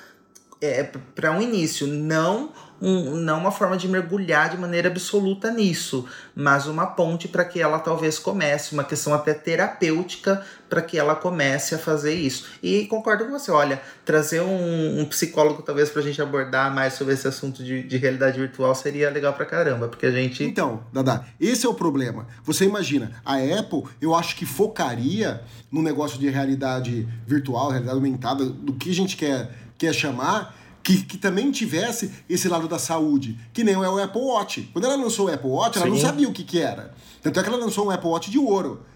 Speaker 3: é, para um início, não um, não uma forma de mergulhar de maneira absoluta nisso, mas uma ponte para que ela talvez comece, uma questão até terapêutica para que ela comece a fazer isso. E concordo com você, olha, trazer um, um psicólogo talvez para a gente abordar mais sobre esse assunto de, de realidade virtual seria legal para caramba, porque a gente.
Speaker 2: Então, Dada, esse é o problema. Você imagina, a Apple, eu acho que focaria no negócio de realidade virtual, realidade aumentada, do que a gente quer, quer chamar que, que também tivesse esse lado da saúde, que nem é o Apple Watch. Quando ela lançou o Apple Watch, ela Sim. não sabia o que, que era. Tanto é que ela lançou um Apple Watch de ouro.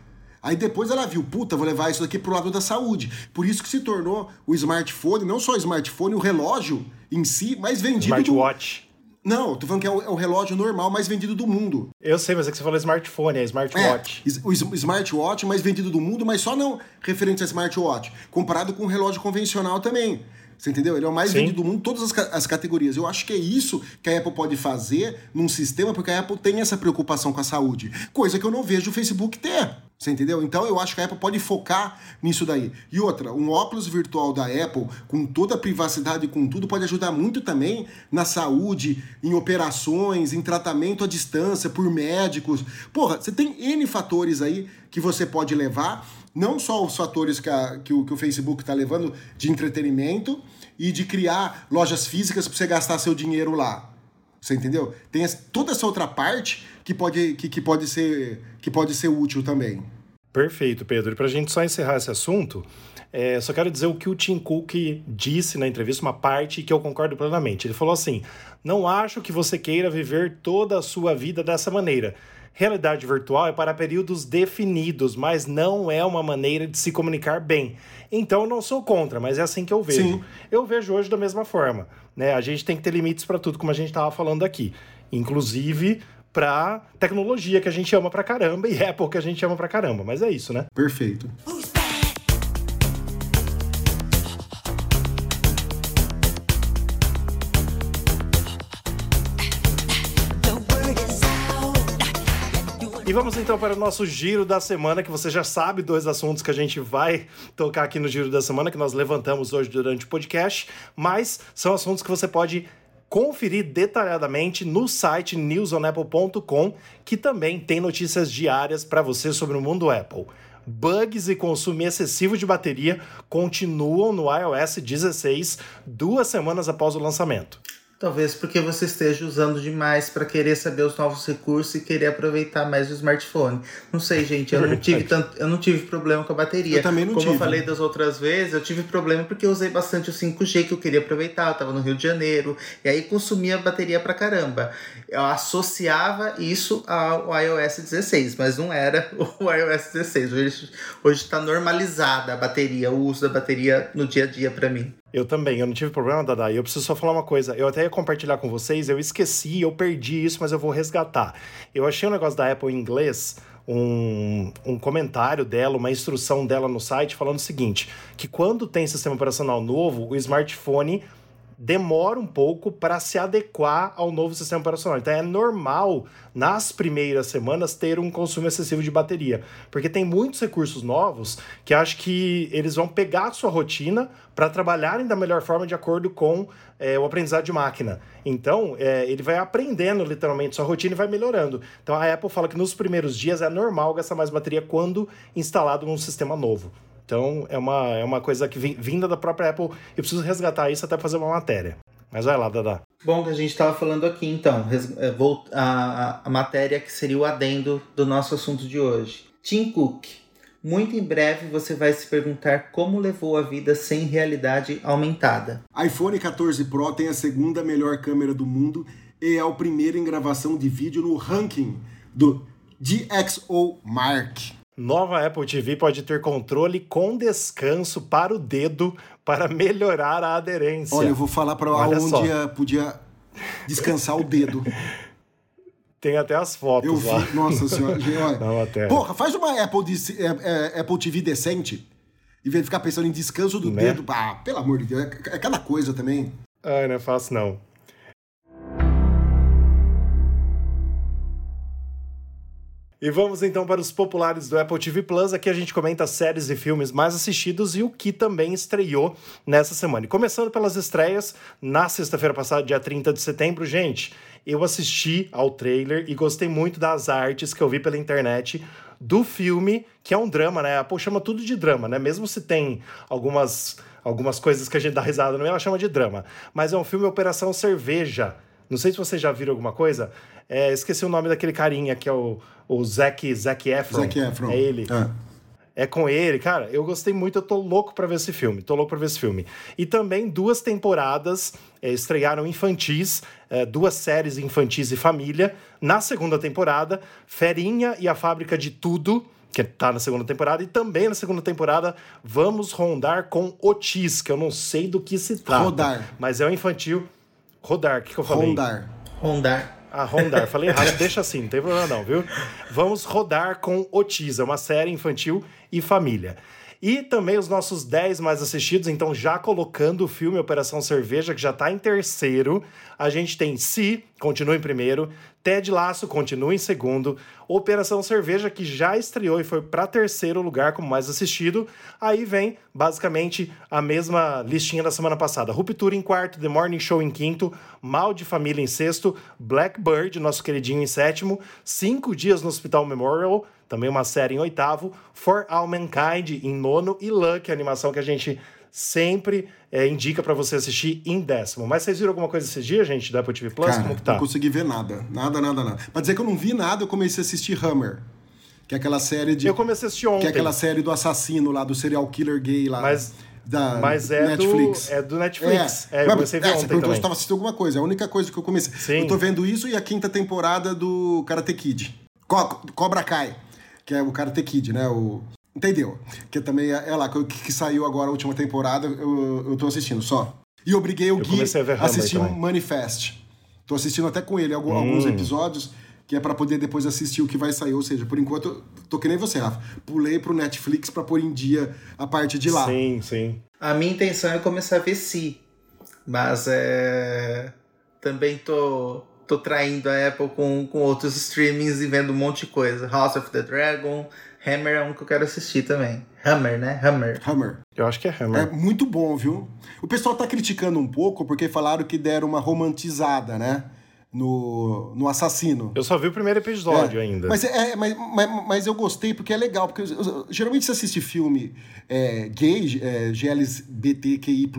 Speaker 2: Aí depois ela viu, puta, vou levar isso daqui pro lado da saúde. Por isso que se tornou o smartphone, não só o smartphone, o relógio em si, mais vendido
Speaker 1: Smartwatch.
Speaker 2: Do... Não, tô falando que é o, é o, relógio normal mais vendido do mundo.
Speaker 1: Eu sei, mas é que você falou smartphone, é smartwatch.
Speaker 2: É, o smartwatch mais vendido do mundo, mas só não referente a smartwatch. Comparado com um relógio convencional também. Você entendeu? Ele é o mais Sim. vendido do mundo, todas as, as categorias. Eu acho que é isso que a Apple pode fazer num sistema, porque a Apple tem essa preocupação com a saúde. Coisa que eu não vejo o Facebook ter. Você entendeu? Então eu acho que a Apple pode focar nisso daí. E outra, um óculos virtual da Apple, com toda a privacidade e com tudo, pode ajudar muito também na saúde, em operações, em tratamento à distância, por médicos. Porra, você tem N fatores aí que você pode levar não só os fatores que, a, que, o, que o Facebook está levando de entretenimento e de criar lojas físicas para você gastar seu dinheiro lá. Você entendeu? Tem toda essa outra parte que pode, que, que pode, ser, que pode ser útil também.
Speaker 1: Perfeito, Pedro. E para a gente só encerrar esse assunto, é, só quero dizer o que o Tim Cook disse na entrevista, uma parte que eu concordo plenamente. Ele falou assim: Não acho que você queira viver toda a sua vida dessa maneira. Realidade virtual é para períodos definidos, mas não é uma maneira de se comunicar bem. Então eu não sou contra, mas é assim que eu vejo. Sim. Eu vejo hoje da mesma forma. Né? A gente tem que ter limites para tudo, como a gente estava falando aqui. Inclusive para tecnologia que a gente ama pra caramba e Apple que a gente ama pra caramba. Mas é isso, né?
Speaker 2: Perfeito.
Speaker 1: E vamos então para o nosso giro da semana, que você já sabe dois assuntos que a gente vai tocar aqui no giro da semana, que nós levantamos hoje durante o podcast, mas são assuntos que você pode conferir detalhadamente no site newsonapple.com, que também tem notícias diárias para você sobre o mundo Apple. Bugs e consumo excessivo de bateria continuam no iOS 16, duas semanas após o lançamento.
Speaker 3: Talvez porque você esteja usando demais para querer saber os novos recursos e querer aproveitar mais o smartphone. Não sei, gente, eu não tive tanto, eu não tive problema com a bateria.
Speaker 2: Eu também não
Speaker 3: Como
Speaker 2: tive.
Speaker 3: eu falei das outras vezes, eu tive problema porque eu usei bastante o 5G que eu queria aproveitar, eu tava no Rio de Janeiro, e aí consumia bateria pra caramba. Eu associava isso ao iOS 16, mas não era o iOS 16. Hoje, hoje tá normalizada a bateria, o uso da bateria no dia a dia para mim.
Speaker 1: Eu também, eu não tive problema, Dada. Eu preciso só falar uma coisa. Eu até ia compartilhar com vocês, eu esqueci, eu perdi isso, mas eu vou resgatar. Eu achei um negócio da Apple em inglês, um, um comentário dela, uma instrução dela no site, falando o seguinte: que quando tem sistema operacional novo, o smartphone demora um pouco para se adequar ao novo sistema operacional. Então é normal nas primeiras semanas ter um consumo excessivo de bateria, porque tem muitos recursos novos que acho que eles vão pegar a sua rotina para trabalharem da melhor forma de acordo com é, o aprendizado de máquina. Então é, ele vai aprendendo literalmente sua rotina e vai melhorando. Então a Apple fala que nos primeiros dias é normal gastar mais bateria quando instalado num sistema novo. Então é uma, é uma coisa que vinda da própria Apple. Eu preciso resgatar isso até fazer uma matéria. Mas vai lá, Dada.
Speaker 3: Bom, que a gente estava falando aqui então, a, a matéria que seria o adendo do nosso assunto de hoje. Tim Cook. Muito em breve você vai se perguntar como levou a vida sem realidade aumentada.
Speaker 2: iPhone 14 Pro tem a segunda melhor câmera do mundo e é o primeiro em gravação de vídeo no ranking do DxO Mark.
Speaker 1: Nova Apple TV pode ter controle com descanso para o dedo para melhorar a aderência.
Speaker 2: Olha, eu vou falar para onde podia descansar o dedo.
Speaker 1: Tem até as fotos
Speaker 2: eu vi,
Speaker 1: lá.
Speaker 2: Nossa senhora, olha. Porra, faz uma Apple, de, é, é, Apple TV decente. Em vez de ficar pensando em descanso do né? dedo. Ah, pelo amor de Deus, é, é cada coisa também.
Speaker 1: Ai, não é fácil não. E vamos então para os populares do Apple TV Plus. Aqui a gente comenta séries e filmes mais assistidos e o que também estreou nessa semana. E começando pelas estreias, na sexta-feira passada, dia 30 de setembro, gente, eu assisti ao trailer e gostei muito das artes que eu vi pela internet do filme, que é um drama, né? A Apple chama tudo de drama, né? Mesmo se tem algumas, algumas coisas que a gente dá risada no meio, ela chama de drama. Mas é um filme Operação Cerveja. Não sei se vocês já viram alguma coisa. É, esqueci o nome daquele carinha que é o, o Zac, Zac Efron.
Speaker 2: Zac Efron.
Speaker 1: É ele. É. é com ele, cara. Eu gostei muito, eu tô louco para ver esse filme. Tô louco para ver esse filme. E também duas temporadas é, estrearam infantis, é, duas séries infantis e família. Na segunda temporada, Ferinha e a Fábrica de Tudo que tá na segunda temporada, e também na segunda temporada vamos rondar com Otis, que eu não sei do que se trata.
Speaker 2: Rodar.
Speaker 1: Mas é o infantil. Rodar, o que, que eu falei?
Speaker 2: Rondar.
Speaker 3: Rondar.
Speaker 1: Ah, rondar. Falei errado, deixa assim, não tem problema não, viu? Vamos rodar com Otis, é uma série infantil e família. E também os nossos 10 mais assistidos, então já colocando o filme Operação Cerveja, que já está em terceiro. A gente tem Si, continua em primeiro. Ted Laço continua em segundo. Operação Cerveja, que já estreou e foi para terceiro lugar como mais assistido. Aí vem, basicamente, a mesma listinha da semana passada. Ruptura em quarto, The Morning Show em quinto, Mal de Família em sexto, Blackbird, nosso queridinho, em sétimo, Cinco Dias no Hospital Memorial, também uma série em oitavo, For All Mankind em nono e Luck, a animação que a gente sempre é, indica para você assistir em décimo. Mas vocês viram alguma coisa esses dias, gente, da Apple TV Plus?
Speaker 2: Cara,
Speaker 1: Como que tá?
Speaker 2: não consegui ver nada. Nada, nada, nada. Pra dizer que eu não vi nada, eu comecei a assistir Hammer. Que é aquela série de.
Speaker 1: Eu comecei a assistir ontem.
Speaker 2: Que é aquela série do assassino lá, do serial killer gay lá.
Speaker 1: Mas,
Speaker 2: da
Speaker 1: mas é
Speaker 2: Netflix.
Speaker 1: Do, é do Netflix. É,
Speaker 2: é
Speaker 1: eu
Speaker 2: mas,
Speaker 1: comecei a ver
Speaker 2: é,
Speaker 1: ontem
Speaker 2: você perguntou se estava assistindo alguma coisa. É a única coisa que eu comecei.
Speaker 1: Sim.
Speaker 2: Eu tô vendo isso e a quinta temporada do Karate Kid. Co Cobra Kai. Que é o Karate Kid, né? O... Entendeu? Que também é, é lá, que, que, saiu agora a última temporada, eu, eu tô assistindo só. E obriguei o
Speaker 1: eu
Speaker 2: Gui
Speaker 1: a,
Speaker 2: a assistir Manifest. Tô assistindo até com ele alguns, hum. alguns episódios, que é para poder depois assistir o que vai sair. Ou seja, por enquanto, tô que nem você, Rafa. Pulei pro Netflix para pôr em dia a parte de lá.
Speaker 1: Sim, sim.
Speaker 3: A minha intenção é começar a ver Si. Mas é. Também tô tô traindo a Apple com, com outros streamings e vendo um monte de coisa. House of the Dragon, Hammer é um que eu quero assistir também. Hammer, né? Hammer.
Speaker 2: Hammer.
Speaker 1: Eu acho que é Hammer.
Speaker 2: É muito bom, viu? O pessoal tá criticando um pouco porque falaram que deram uma romantizada, né? No, no assassino.
Speaker 1: Eu só vi o primeiro episódio
Speaker 2: É,
Speaker 1: ainda.
Speaker 2: Mas, é, mas, mas, mas eu gostei porque é legal. Porque eu- eu- geralmente você assiste filme é, gay, é, GLBTQI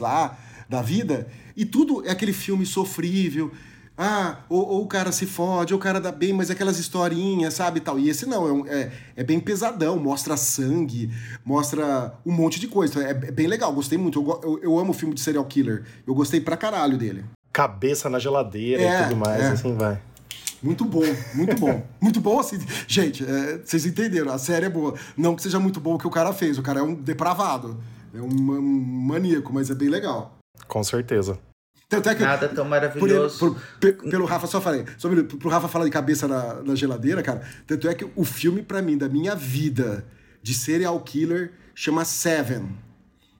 Speaker 2: lá, da vida, e tudo é aquele filme sofrível. Ah, ou, ou o cara se fode, ou o cara dá bem, mas aquelas historinhas, sabe, e tal. E esse não, é, um- é, é bem pesadão, mostra sangue, mostra um monte de coisa. É, é bem legal, gostei muito. Eu, eu, eu amo filme de serial killer. Eu gostei pra caralho dele.
Speaker 1: Cabeça na geladeira
Speaker 2: É,
Speaker 1: e tudo mais,
Speaker 2: é.
Speaker 1: assim vai.
Speaker 2: Muito bom, muito bom. muito bom, assim. Gente, é, vocês entenderam, a série é boa. Não que seja muito bom o que o cara fez, o cara é um depravado. É um, um maníaco, mas é bem legal.
Speaker 1: Com certeza.
Speaker 2: Tanto é que.
Speaker 3: Nada tão
Speaker 2: por ele-
Speaker 3: maravilhoso.
Speaker 2: por- pe- pelo Rafa, só falei. Sobre, pro Rafa falar de cabeça na, na geladeira, cara. Tanto é que o filme, pra mim, da minha vida de serial killer, chama Seven.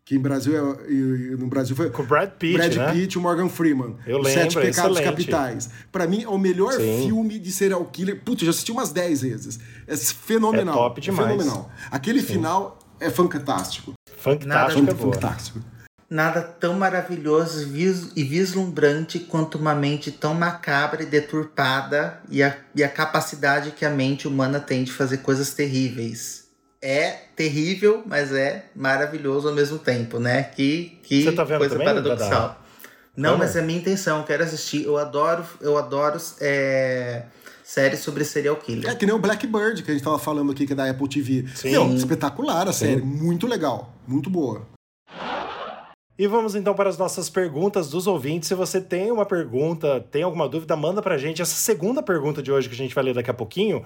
Speaker 2: Que em Brasil é, no Brasil foi.
Speaker 1: Com o Brad Pitt,
Speaker 2: Brad
Speaker 1: né?
Speaker 2: Pitt e o Morgan Freeman.
Speaker 1: Eu lembro,
Speaker 2: Sete Pecados
Speaker 1: excelente.
Speaker 2: Capitais. Pra mim, é o melhor
Speaker 1: Sim.
Speaker 2: filme de serial killer. Putz, eu já assisti umas 10 vezes. É fenomenal.
Speaker 1: É top demais.
Speaker 2: fenomenal. Aquele final é fantástico.
Speaker 1: Fantástico, é
Speaker 3: Nada-
Speaker 1: boa.
Speaker 2: Fantástico.
Speaker 3: Nada tão maravilhoso e vislumbrante quanto uma mente tão macabra e deturpada e a, e a capacidade que a mente humana tem de fazer coisas terríveis. É terrível, mas é maravilhoso ao mesmo tempo, né? Que, que
Speaker 1: Você tá vendo
Speaker 3: coisa
Speaker 1: também,
Speaker 3: paradoxal.
Speaker 1: Dada?
Speaker 3: Não,
Speaker 1: Vamos?
Speaker 3: mas é minha intenção, eu quero assistir. Eu adoro, eu adoro é, séries sobre serial killer.
Speaker 2: É que nem o Blackbird, que a gente tava falando aqui, que é da Apple TV.
Speaker 1: Sim.
Speaker 2: Meu, espetacular a série. Muito legal. Muito boa.
Speaker 1: E vamos então para as nossas perguntas dos ouvintes. Se você tem uma pergunta, tem alguma dúvida, manda pra gente. Essa segunda pergunta de hoje que a gente vai ler daqui a pouquinho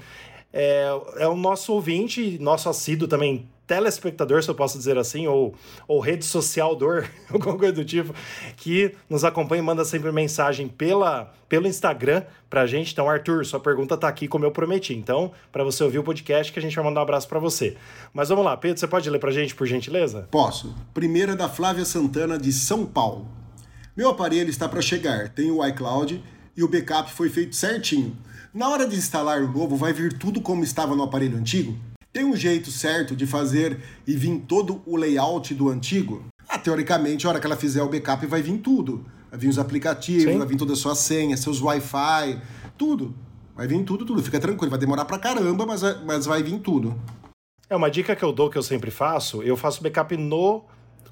Speaker 1: é, é o nosso ouvinte, nosso assíduo também, telespectador, se eu posso dizer assim, ou, ou rede social dor, alguma coisa do tipo, que nos acompanha e manda sempre mensagem pela, pelo Instagram pra gente. Então, Arthur, sua pergunta tá aqui como eu prometi. Então, para você ouvir o podcast, que a gente vai mandar um abraço pra você. Mas vamos lá, Pedro, você pode ler pra gente, por gentileza?
Speaker 2: Posso. Primeira da Flávia Santana, de São Paulo. Meu aparelho está para chegar. Tem o iCloud e o backup foi feito certinho. Na hora de instalar o novo, vai vir tudo como estava no aparelho antigo? Tem um jeito certo de fazer e vir todo o layout do antigo? Ah, teoricamente, a hora que ela fizer o backup, vai vir tudo. Vai vir os aplicativos,
Speaker 1: Sim.
Speaker 2: vai vir todas as suas senhas, seus Wi-Fi, tudo. Vai vir tudo, tudo. Fica tranquilo, vai demorar pra caramba, mas vai, mas vai vir tudo.
Speaker 1: É uma dica que eu dou que eu sempre faço, eu faço backup no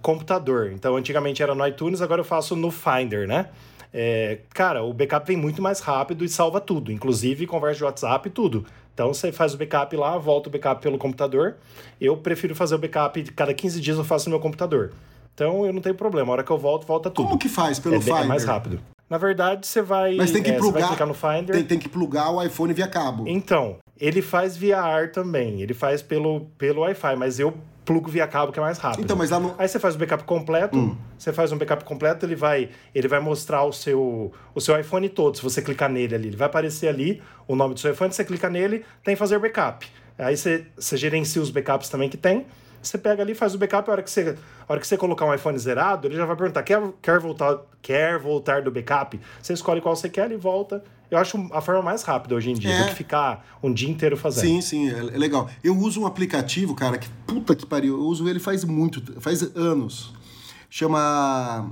Speaker 1: computador. Então, antigamente era no iTunes, agora eu faço no Finder, né? É, cara, o backup vem muito mais rápido e salva tudo, inclusive conversa de WhatsApp e tudo. Então você faz o backup lá, volta o backup pelo computador. Eu prefiro fazer o backup cada 15 dias eu faço no meu computador. Então eu não tenho problema, a hora que eu volto, volta tudo.
Speaker 2: Como que faz pelo
Speaker 1: é,
Speaker 2: Finder?
Speaker 1: é mais rápido. Na verdade, você vai,
Speaker 2: Mas tem que
Speaker 1: é,
Speaker 2: plugar.
Speaker 1: no Finder.
Speaker 2: Tem, tem que plugar o iPhone via cabo.
Speaker 1: Então, ele faz via ar também. Ele faz pelo, pelo Wi-Fi, mas eu plugo via cabo que é mais rápido.
Speaker 2: Então, mas lá no.
Speaker 1: Aí você faz o backup completo,
Speaker 2: Hum.
Speaker 1: você faz um backup completo, ele vai, ele vai mostrar o seu, o seu iPhone todo. Se você clicar nele ali, ele vai aparecer ali o nome do seu iPhone, você clica nele, tem fazer backup. Aí você, você gerencia os backups também que tem. Você pega ali, faz o backup, a hora que você, a hora que você colocar um iPhone zerado, ele já vai perguntar: quer, quer, voltar, quer voltar do backup? Você escolhe qual você quer e volta. Eu acho a forma mais rápida hoje em dia
Speaker 2: É.
Speaker 1: do que ficar um dia inteiro fazendo.
Speaker 2: Sim, sim, é, é legal. Eu uso um aplicativo, cara, que puta que pariu. Eu uso ele faz muito, faz anos. Chama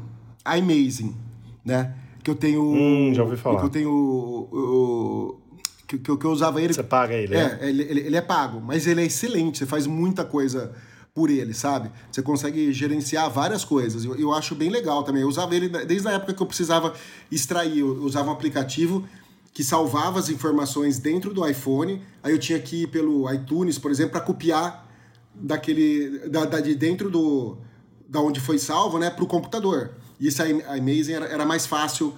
Speaker 2: iMazing, né? Que eu tenho.
Speaker 1: Hum, já ouvi falar.
Speaker 2: Que eu tenho. o- que, que, eu- que eu usava ele.
Speaker 1: Você paga ele, né?
Speaker 2: É, ele, ele, ele é pago, mas ele é excelente. Você faz muita coisa por ele, sabe? Você consegue gerenciar várias coisas. Eu, eu acho bem legal também. Eu usava ele desde a época que eu precisava extrair. Eu usava um aplicativo que salvava as informações dentro do iPhone. Aí eu tinha que ir pelo iTunes, por exemplo, para copiar daquele da, da- de dentro do da onde foi salvo, né, para o computador. E isso aí, a Amazing era, era mais fácil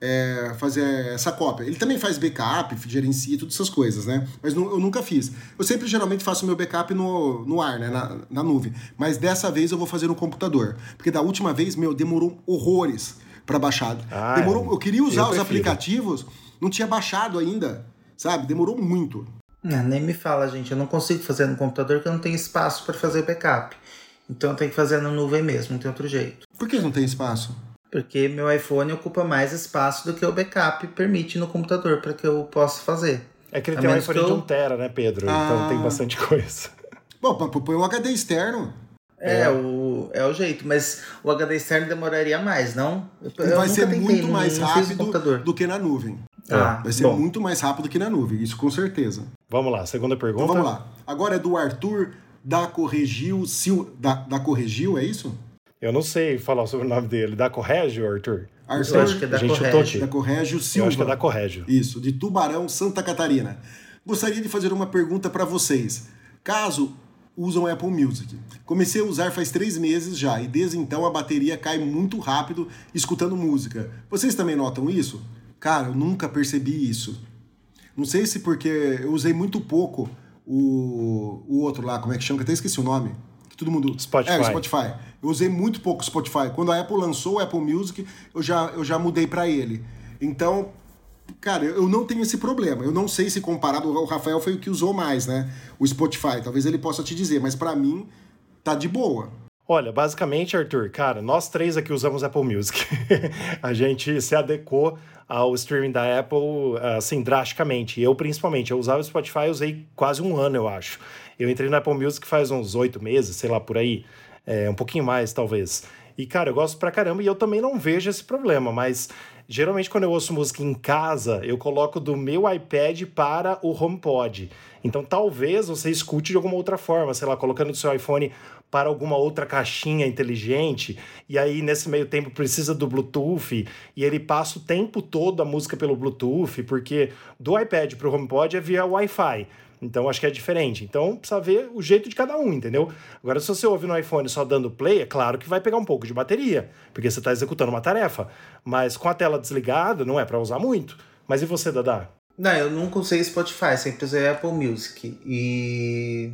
Speaker 2: é, fazer essa cópia. Ele também faz backup, gerencia todas essas coisas, né? Mas eu nunca fiz. Eu sempre geralmente faço meu backup no, no ar, né? Na, na nuvem. Mas dessa vez eu vou fazer no computador. Porque da última vez, meu, demorou horrores para baixar.
Speaker 1: Ah,
Speaker 2: demorou, eu queria usar
Speaker 1: eu
Speaker 2: os aplicativos, não tinha baixado ainda, sabe? Demorou muito.
Speaker 3: Ah, nem me fala, gente. Eu não consigo fazer no computador porque eu não tenho espaço para fazer backup. Então eu tenho que fazer na nuvem mesmo, não tem outro jeito.
Speaker 2: Por que não tem espaço?
Speaker 3: Porque meu iPhone ocupa mais espaço do que o backup permite no computador para que eu possa fazer.
Speaker 1: É que ele a tem um iPhone eu... de 1 tera, né, Pedro? Ah. Então tem bastante coisa.
Speaker 2: Bom, põe um HD externo.
Speaker 3: É, é, O, é o jeito, mas o HD externo demoraria mais, não?
Speaker 2: Eu vai ser muito mais rápido do que na nuvem.
Speaker 3: Ah,
Speaker 2: vai ser bom. muito mais rápido que na nuvem, isso com certeza.
Speaker 1: Vamos lá, segunda pergunta.
Speaker 2: Então vamos lá. Agora é do Arthur da Corregil, Sil, da, da Corregil, é isso?
Speaker 1: Eu não sei falar sobre o nome dele. Da Corrégio, Arthur?
Speaker 2: Arthur,
Speaker 3: eu acho que é da Corrégio.
Speaker 2: Da Corrégio Silva.
Speaker 1: Eu acho que é da Corrégio.
Speaker 2: Isso, de Tubarão, Santa Catarina. Gostaria de fazer uma pergunta para vocês. Caso usam Apple Music. Comecei a usar faz três meses já e desde então a bateria cai muito rápido escutando música. Vocês também notam isso? Cara, eu nunca percebi isso. Não sei se porque eu usei muito pouco o, o outro lá, como é que chama? Até esqueci o nome. Que todo mundo.
Speaker 1: Spotify.
Speaker 2: É, o Spotify. Eu usei muito pouco o Spotify. Quando a Apple lançou o Apple Music, eu já, eu já mudei para ele. Então, cara, eu não tenho esse problema. Eu não sei se comparado, o Rafael foi o que usou mais, né? O Spotify. Talvez ele possa te dizer, mas para mim tá de boa.
Speaker 1: Olha, basicamente, Arthur, cara, nós três aqui usamos Apple Music. a gente se adequou ao streaming da Apple, assim, drasticamente. Eu, principalmente, eu usava o Spotify, usei quase um ano, eu acho. Eu entrei no Apple Music faz uns oito meses, sei lá, por aí. É, um pouquinho mais, talvez. E, cara, eu gosto pra caramba e eu também não vejo esse problema, mas geralmente quando eu ouço música em casa, eu coloco do meu iPad para o HomePod. Então talvez você escute de alguma outra forma, sei lá, colocando do seu iPhone para alguma outra caixinha inteligente, e aí nesse meio tempo precisa do Bluetooth, e ele passa o tempo todo a música pelo Bluetooth, porque do iPad para o HomePod é via Wi-Fi. Então acho que é diferente. Então precisa ver o jeito de cada um, entendeu? Agora, se você ouve no iPhone só dando play, é claro que vai pegar um pouco de bateria, porque você está executando uma tarefa. Mas com a tela desligada, não é para usar muito. Mas e você, Dadá?
Speaker 3: Não, eu nunca usei Spotify, sempre usei Apple Music. E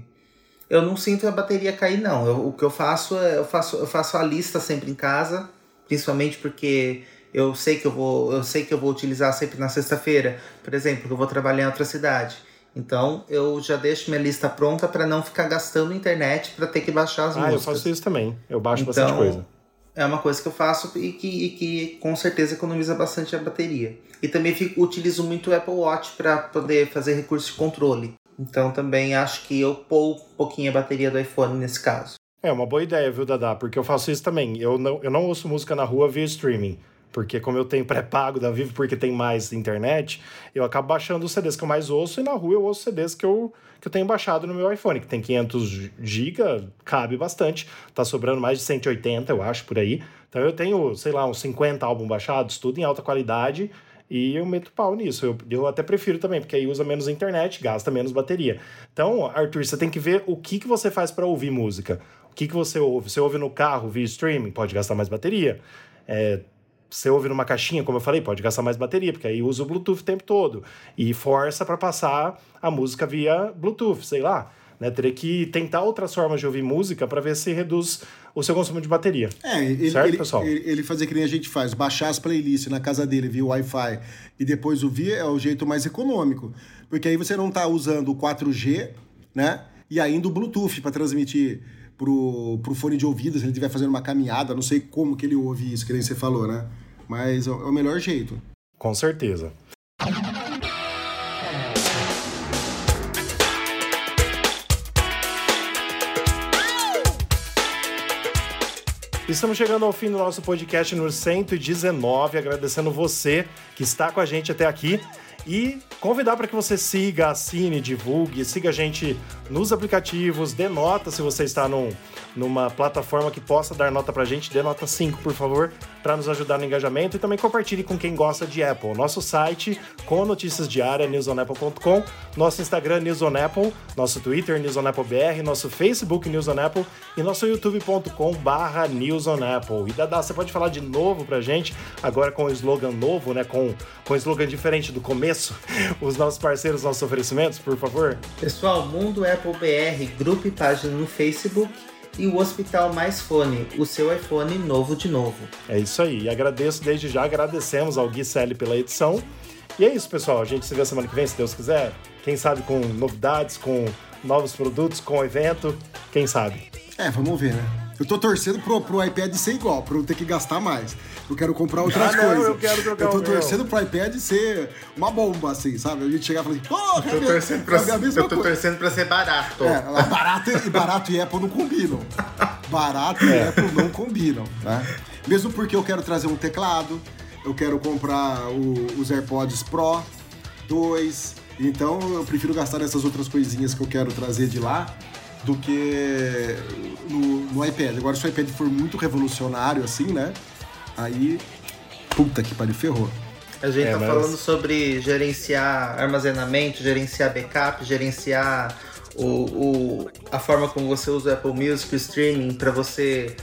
Speaker 3: eu não sinto a bateria cair, não. Eu, o que eu faço é eu faço, eu faço a lista sempre em casa, principalmente porque eu sei que eu vou, eu sei que eu vou utilizar sempre na sexta-feira, por exemplo, que eu vou trabalhar em outra cidade. Então eu já deixo minha lista pronta para não ficar gastando internet para ter que baixar as
Speaker 1: ah,
Speaker 3: músicas.
Speaker 1: Ah, eu faço isso também. Eu baixo então, bastante coisa.
Speaker 3: É uma coisa que eu faço e que, e que com certeza economiza bastante a bateria. E também fico, utilizo muito o Apple Watch para poder fazer recurso de controle. Então também acho que eu poupo um pouquinho a bateria do iPhone nesse caso.
Speaker 1: É uma boa ideia, viu, Dada? Porque eu faço isso também. Eu não, eu não ouço música na rua via streaming. Porque como eu tenho pré-pago da Vivo, porque tem mais internet, eu acabo baixando os CDs que eu mais ouço e na rua eu ouço CDs que eu, que eu tenho baixado no meu iPhone, que tem 500 GB, cabe bastante. Tá sobrando mais de 180, eu acho, por aí. Então eu tenho, sei lá, uns 50 álbuns baixados, tudo em alta qualidade, e eu meto pau nisso. Eu, eu até prefiro também, porque aí usa menos internet, gasta menos bateria. Então, Arthur, você tem que ver o que, que você faz para ouvir música. O que, que você ouve? Você ouve no carro via streaming? Pode gastar mais bateria. É, você ouve numa caixinha, como eu falei, pode gastar mais bateria, porque aí usa o Bluetooth o tempo todo. E força para passar a música via Bluetooth, sei lá. Né? Teria que tentar outras formas de ouvir música para ver se reduz o seu consumo de bateria.
Speaker 2: É, ele, certo, ele, pessoal? Ele, ele fazer que nem a gente faz, baixar as playlists na casa dele via Wi-Fi e depois ouvir é o jeito mais econômico. Porque aí você não está usando o 4G, né? E ainda o Bluetooth para transmitir pro, pro fone de ouvido, se ele estiver fazendo uma caminhada, não sei como que ele ouve isso, que nem você falou, né? Mas é o melhor jeito.
Speaker 1: Com certeza. Estamos chegando ao fim do nosso podcast no 119, agradecendo você que está com a gente até aqui e convidar para que você siga, assine, divulgue, siga a gente nos aplicativos, dê nota se você está num, numa plataforma que possa dar nota para a gente, dê nota 5, por favor, para nos ajudar no engajamento. E também compartilhe com quem gosta de Apple. Nosso site com notícias diárias, newsonapple.com, nosso Instagram, newsonapple, nosso Twitter, newsonapplebr, nosso Facebook, newsonapple. E nosso youtube.com barra newsonapple. E Dada, você pode falar de novo para a gente, agora com o slogan novo, né, com, com um slogan diferente do começo, conheço os nossos parceiros, nossos oferecimentos, por favor?
Speaker 3: Pessoal, Mundo Apple BR, grupo e página no Facebook e o Hospital Mais Fone, o seu iPhone novo de novo.
Speaker 1: É isso aí. E agradeço desde já, agradecemos ao Gui Selle pela edição. E é isso, pessoal. A gente se vê semana que vem, se Deus quiser. Quem sabe com novidades, com novos produtos, com evento. Quem sabe?
Speaker 2: É, vamos ver, né? Eu tô torcendo pro, pro iPad ser igual, pra eu não ter que gastar mais. Eu quero comprar outras
Speaker 1: Ah, não,
Speaker 2: coisas.
Speaker 1: eu quero trocar
Speaker 2: Eu tô torcendo pro iPad ser uma bomba, assim, sabe? A gente chegar e falar assim, porra,
Speaker 3: Tô
Speaker 2: é
Speaker 3: torcendo pra,
Speaker 2: é
Speaker 3: eu tô torcendo pra ser barato.
Speaker 2: É, barato, e- barato e Apple não combinam. Barato e Apple não combinam, né? Mesmo porque eu quero trazer um teclado, eu quero comprar o- os AirPods Pro 2, então eu prefiro gastar nessas outras coisinhas que eu quero trazer de lá do que no, no iPad. Agora, se o iPad for muito revolucionário, assim, né? Aí, puta que pariu, ferrou.
Speaker 3: A gente
Speaker 1: É,
Speaker 3: tá
Speaker 1: mas-
Speaker 3: falando sobre gerenciar armazenamento, gerenciar backup, gerenciar o, o- a forma como você usa o Apple Music, o streaming, para você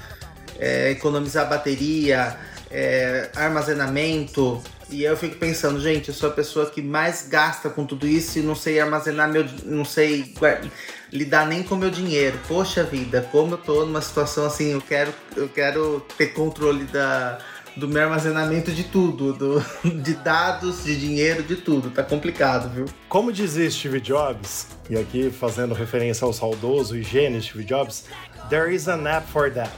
Speaker 3: é, economizar bateria, é, armazenamento. E eu fico pensando, gente, eu sou a pessoa que mais gasta com tudo isso e não sei armazenar meu. não sei lidar nem com meu dinheiro. Poxa vida, como eu tô numa situação assim, eu quero, eu quero ter controle da, do meu armazenamento de tudo, do, de dados, de dinheiro, de tudo. Tá complicado, viu?
Speaker 1: Como dizia Steve Jobs, e aqui fazendo referência ao saudoso e gênio Steve Jobs, there is an app for that.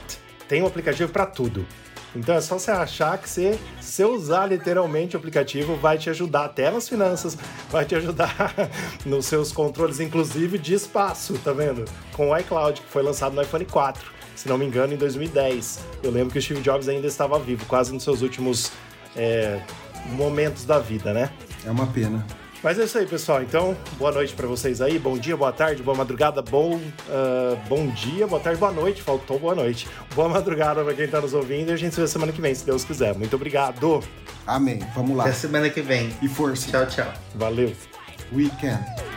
Speaker 1: Tem um aplicativo para tudo. Então é só você achar que você, se usar literalmente o aplicativo, vai te ajudar até nas finanças, vai te ajudar nos seus controles, inclusive de espaço, tá vendo? Com o iCloud, que foi lançado no iPhone 4, se não me engano, em 2010. Eu lembro que o Steve Jobs ainda estava vivo, quase nos seus últimos é, momentos da vida, né?
Speaker 2: É uma pena.
Speaker 1: Mas é isso aí, pessoal. Então, boa noite pra vocês aí. Bom dia, boa tarde, boa madrugada, bom, ah, bom dia, boa tarde, boa noite. Faltou boa noite. Boa madrugada pra quem tá nos ouvindo e a gente se vê semana que vem, se Deus quiser. Muito obrigado.
Speaker 2: Amém. Vamos lá.
Speaker 3: Até semana que vem.
Speaker 2: E força.
Speaker 3: Tchau, tchau.
Speaker 1: Valeu.
Speaker 2: We can.